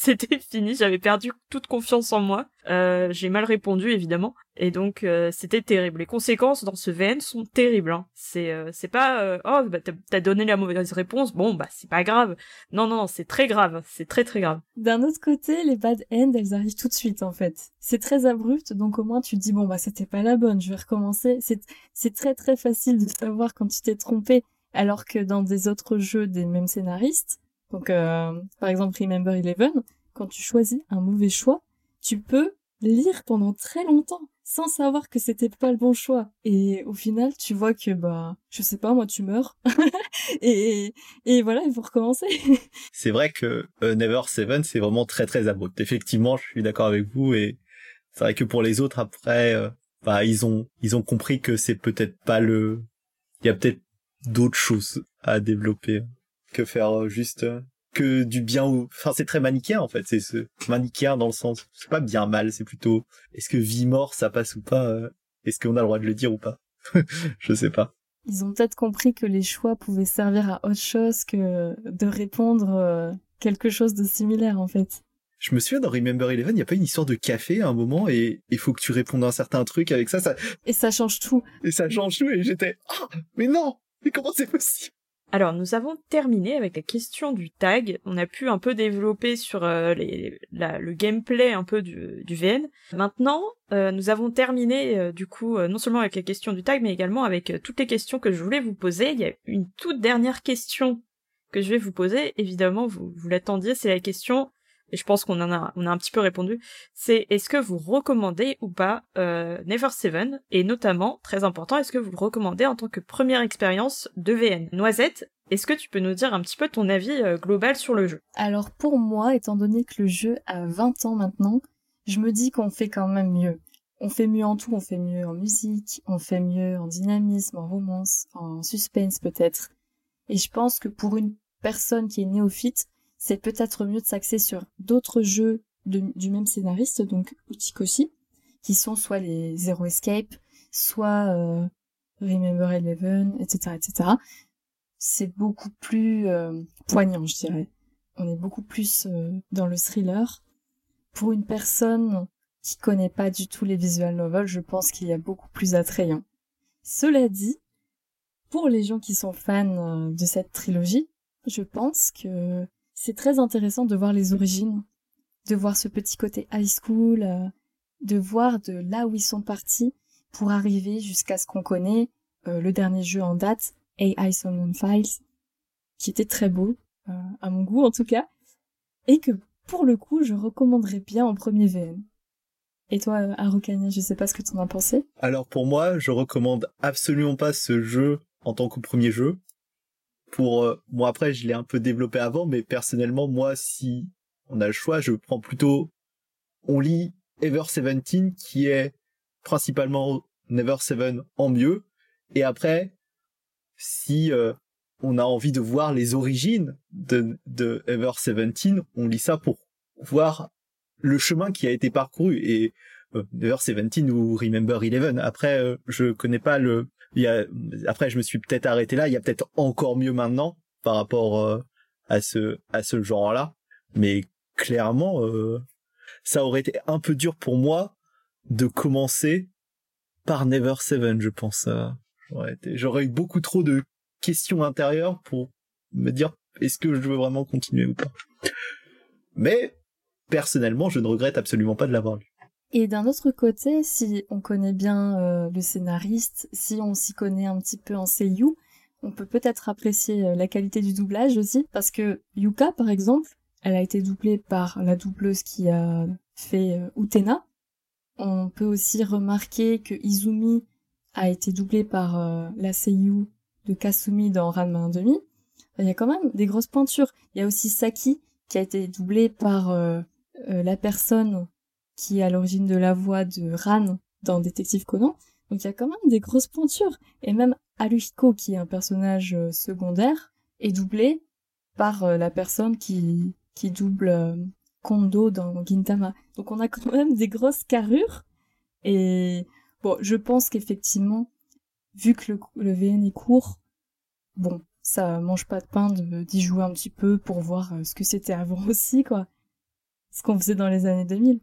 c'était fini, j'avais perdu toute confiance en moi. Euh, j'ai mal répondu évidemment, et donc euh, c'était terrible. Les conséquences dans ce VN sont terribles. Hein. C'est euh, c'est pas oh bah, t'as donné la mauvaise réponse, bon bah c'est pas grave. Non non, non c'est très grave, c'est très très grave. D'un autre côté, les bad ends elles arrivent tout de suite en fait. C'est très abrupt, donc au moins tu te dis bon bah c'était pas la bonne, je vais recommencer. C'est c'est très très facile de savoir quand tu t'es trompé, alors que dans des autres jeux des mêmes scénaristes donc, euh, par exemple, Remember Eleven, quand tu choisis un mauvais choix, tu peux lire pendant très longtemps sans savoir que c'était pas le bon choix. Et au final, tu vois que, bah, je sais pas, moi, tu meurs. et, et voilà, il faut recommencer. c'est vrai que euh, Never Seven, c'est vraiment très, très abrupt. Effectivement, je suis d'accord avec vous. Et c'est vrai que pour les autres, après, euh, bah, ils ont, ils ont compris que c'est peut-être pas le, il y a peut-être d'autres choses à développer que faire euh, juste euh, que du bien ou enfin c'est très manichéen en fait c'est ce manichéen dans le sens c'est pas bien mal c'est plutôt est-ce que vie mort ça passe ou pas euh, est-ce qu'on a le droit de le dire ou pas je sais pas ils ont peut-être compris que les choix pouvaient servir à autre chose que de répondre quelque chose de similaire en fait je me souviens dans Remember Eleven, il n'y a pas une histoire de café à un moment et il faut que tu répondes à un certain truc avec ça, ça. Et ça change tout. Et ça change tout et j'étais, ah, mais non, mais comment c'est possible? Alors, nous avons terminé avec la question du tag. On a pu un peu développer sur euh, le gameplay un peu du, VN. Maintenant, euh, nous avons terminé euh, du coup non seulement avec la question du tag, mais également avec toutes les questions que je voulais vous poser. Il y a une toute dernière question que je vais vous poser. Évidemment, vous, vous l'attendiez, c'est la question et je pense qu'on en a, on a un petit peu répondu, c'est est-ce que vous recommandez ou pas euh, Never Seven? Et notamment, très important, est-ce que vous le recommandez en tant que première expérience de VN Noisette, est-ce que tu peux nous dire un petit peu ton avis euh, global sur le jeu? Alors pour moi, étant donné que le jeu a 20 ans maintenant, je me dis qu'on fait quand même mieux. On fait mieux en tout, on fait mieux en musique, on fait mieux en dynamisme, en romance, en suspense peut-être. Et je pense que pour une personne qui est néophyte, c'est peut-être mieux de s'axer sur d'autres jeux du même scénariste, donc Utikoshi, qui sont soit les Zero Escape, soit euh, Remember Eleven, etc., etc. C'est beaucoup plus euh, poignant, je dirais. On est beaucoup plus euh, dans le thriller. Pour une personne qui connaît pas du tout les visual novels, je pense qu'il y a beaucoup plus attrayant. Cela dit, pour les gens qui sont fans de cette trilogie, je pense que c'est très intéressant de voir les origines, de voir ce petit côté high school, euh, de voir de là où ils sont partis pour arriver jusqu'à ce qu'on connaît euh, le dernier jeu en date, AI Summon Files, qui était très beau, euh, à mon goût en tout cas, et que pour le coup je recommanderais bien en premier VM. Et toi, Arukania, je sais pas ce que tu en as pensé. Alors pour moi, je recommande absolument pas ce jeu en tant que premier jeu pour euh, moi après je l'ai un peu développé avant mais personnellement moi si on a le choix je prends plutôt on lit Ever 17 qui est principalement Never Seven en mieux. Et après si euh, on a envie de voir les origines de, de Ever 17 on lit ça pour voir le chemin qui a été parcouru. Et euh, Ever 17 ou Remember Eleven. Après euh, je connais pas le il y a, après, je me suis peut-être arrêté là. Il y a peut-être encore mieux maintenant par rapport euh, à ce à ce genre-là. Mais clairement, euh, ça aurait été un peu dur pour moi de commencer par Never Seven, je pense. J'aurais eu beaucoup trop de questions intérieures pour me dire est-ce que je veux vraiment continuer ou pas? Mais personnellement, je ne regrette absolument pas de l'avoir lu. Et d'un autre côté, si on connaît bien euh, le scénariste, si on s'y connaît un petit peu en seiyuu, on peut peut-être apprécier euh, la qualité du doublage aussi, parce que Yuka, par exemple, elle a été doublée par la doubleuse qui a fait euh, Utena. On peut aussi remarquer que Izumi a été doublée par la seiyuu de Kasumi dans Ranma 1.5. Il y a quand même des grosses pointures. Il y a aussi Saki qui a été doublée par la personne qui est à l'origine de la voix de Ran dans Détective Conan. Donc il y a quand même des grosses pointures. Et même Aluhiko, qui est un personnage euh, secondaire, est doublé par euh, la personne qui, qui double euh, Kondo dans Gintama. Donc on a quand même des grosses carrures. Et bon, je pense qu'effectivement, vu que le, le, VN est court, bon, ça mange pas de pain d'y jouer un petit peu pour voir ce que c'était avant aussi, quoi. Ce qu'on faisait dans les années 2000.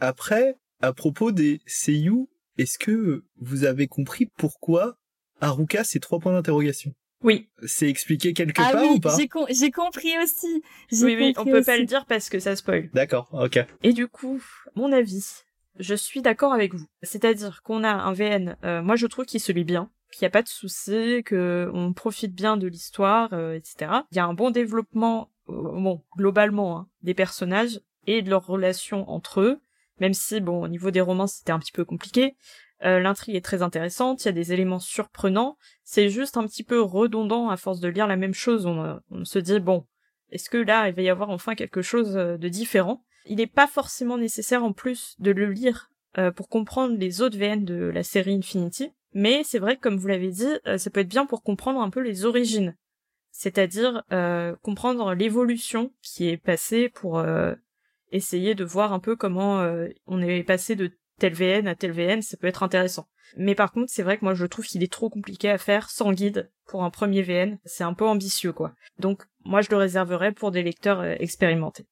Après, à propos des seiyuu, est-ce que vous avez compris pourquoi Haruka c'est trois points d'interrogation? Oui. C'est expliqué quelque ah part oui, ou pas? J'ai compris aussi. Oui, oui, on peut pas le dire parce que ça spoil. D'accord, ok. Et du coup, mon avis, je suis d'accord avec vous. C'est-à-dire qu'on a un VN, euh, moi je trouve qu'il se lit bien, qu'il n'y a pas de souci, qu'on profite bien de l'histoire, euh, etc. Il y a un bon développement, euh, bon, globalement, hein, des personnages et de leurs relations entre eux même si, bon, au niveau des romans, c'était un petit peu compliqué. Euh, L'intrigue est très intéressante, il y a des éléments surprenants. C'est juste un petit peu redondant à force de lire la même chose. On, on se dit, bon, est-ce que là, il va y avoir enfin quelque chose euh, de différent? Il n'est pas forcément nécessaire en plus de le lire euh, pour comprendre les autres VN de la série Infinity. Mais c'est vrai que, comme vous l'avez dit, euh, ça peut être bien pour comprendre un peu les origines. C'est-à-dire euh, comprendre l'évolution qui est passée pour essayer de voir un peu comment euh, on est passé de tel VN à tel VN, ça peut être intéressant. Mais par contre, c'est vrai que moi je trouve qu'il est trop compliqué à faire sans guide pour un premier VN, c'est un peu ambitieux quoi. Donc moi je le réserverai pour des lecteurs euh, expérimentés.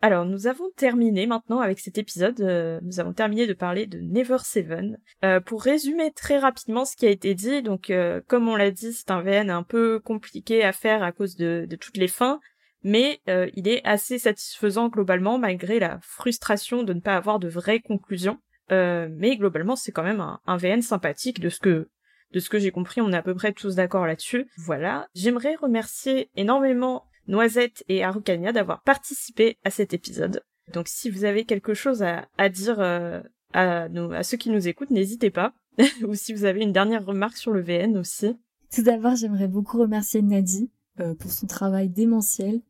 Alors, nous avons terminé maintenant avec cet épisode. Euh, nous avons terminé de parler de Never Seven. pour résumer très rapidement ce qui a été dit, donc comme on l'a dit, c'est un VN un peu compliqué à faire à cause de toutes les fins mais euh, il est assez satisfaisant globalement malgré la frustration de ne pas avoir de vraies conclusions. Euh, mais globalement, c'est quand même un, VN sympathique de ce que de ce que j'ai compris. On est à peu près tous d'accord là-dessus. Voilà. J'aimerais remercier énormément Noisette et Arukania d'avoir participé à cet épisode. Donc, si vous avez quelque chose à, à dire euh, à, nos, à ceux qui nous écoutent, n'hésitez pas. Ou si vous avez une dernière remarque sur le VN aussi. Tout d'abord, j'aimerais beaucoup remercier Nadie pour son travail démentiel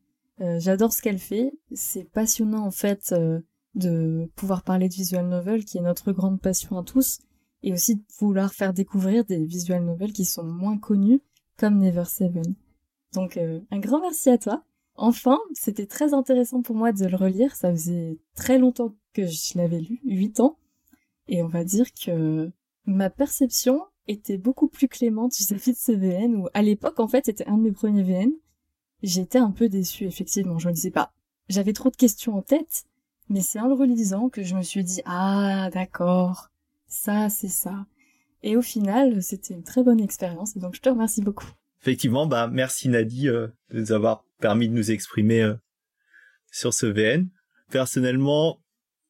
euh, j'adore ce qu'elle fait. C'est passionnant en fait euh, de pouvoir parler de visual novel, qui est notre grande passion à tous, et aussi de vouloir faire découvrir des visual novels qui sont moins connus, comme Never Seven. Donc euh, un grand merci à toi. Enfin, c'était très intéressant pour moi de le relire. Ça faisait très longtemps que je l'avais lu, 8 ans. Et on va dire que ma perception était beaucoup plus clémente vis-à-vis de ce VN, où à l'époque, en fait, c'était un de mes premiers VN. J'étais un peu déçue, effectivement, je ne sais pas. J'avais trop de questions en tête, mais c'est en le relisant que je me suis dit, ah, d'accord, ça, c'est ça. Et au final, c'était une très bonne expérience, donc je te remercie beaucoup. Effectivement, bah, merci Nadie euh, de nous avoir permis de nous exprimer euh, sur ce VN. Personnellement,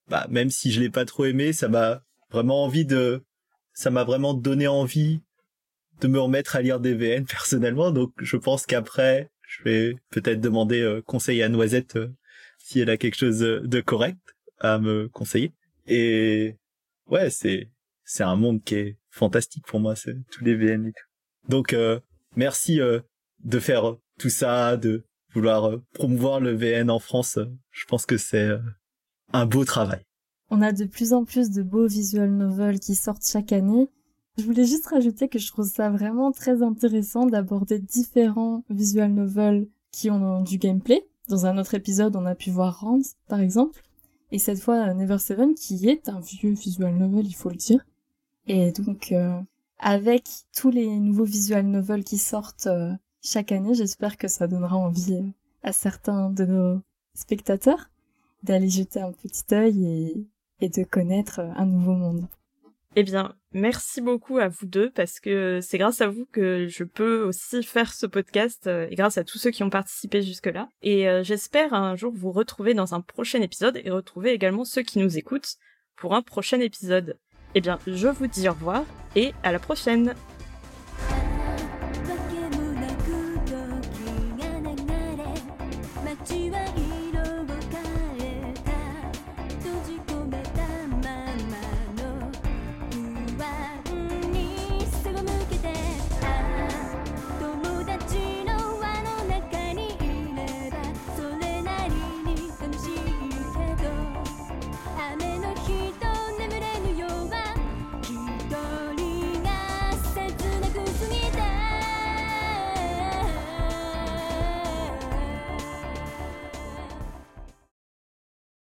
bah, même si je l'ai pas trop aimé, ça m'a vraiment envie de, ça m'a vraiment donné envie de me remettre à lire des VN personnellement. Donc, je pense qu'après je vais peut-être demander euh, conseil à Noisette euh, si elle a quelque chose de correct à me conseiller. Et ouais, c'est c'est un monde qui est fantastique pour moi, c'est tous les VN et tout. Donc euh, merci de faire tout ça, de vouloir promouvoir le VN en France. je pense que c'est un beau travail. On a de plus en plus de beaux visual novels qui sortent chaque année je voulais juste rajouter que je trouve ça vraiment très intéressant d'aborder différents visual novels qui ont du gameplay. Dans un autre épisode, on a pu voir Rand, par exemple. Et cette fois, Never Seven, qui est un vieux visual novel, il faut le dire. Et donc, euh, avec tous les nouveaux visual novels qui sortent euh, chaque année, j'espère que ça donnera envie euh, à certains de nos spectateurs d'aller jeter un petit œil et de connaître un nouveau monde. Eh bien, merci beaucoup à vous deux parce que c'est grâce à vous que je peux aussi faire ce podcast euh, et grâce à tous ceux qui ont participé jusque-là. Et euh, j'espère un jour vous retrouver dans un prochain épisode et retrouver également ceux qui nous écoutent pour un prochain épisode. Eh bien, je vous dis au revoir et à la prochaine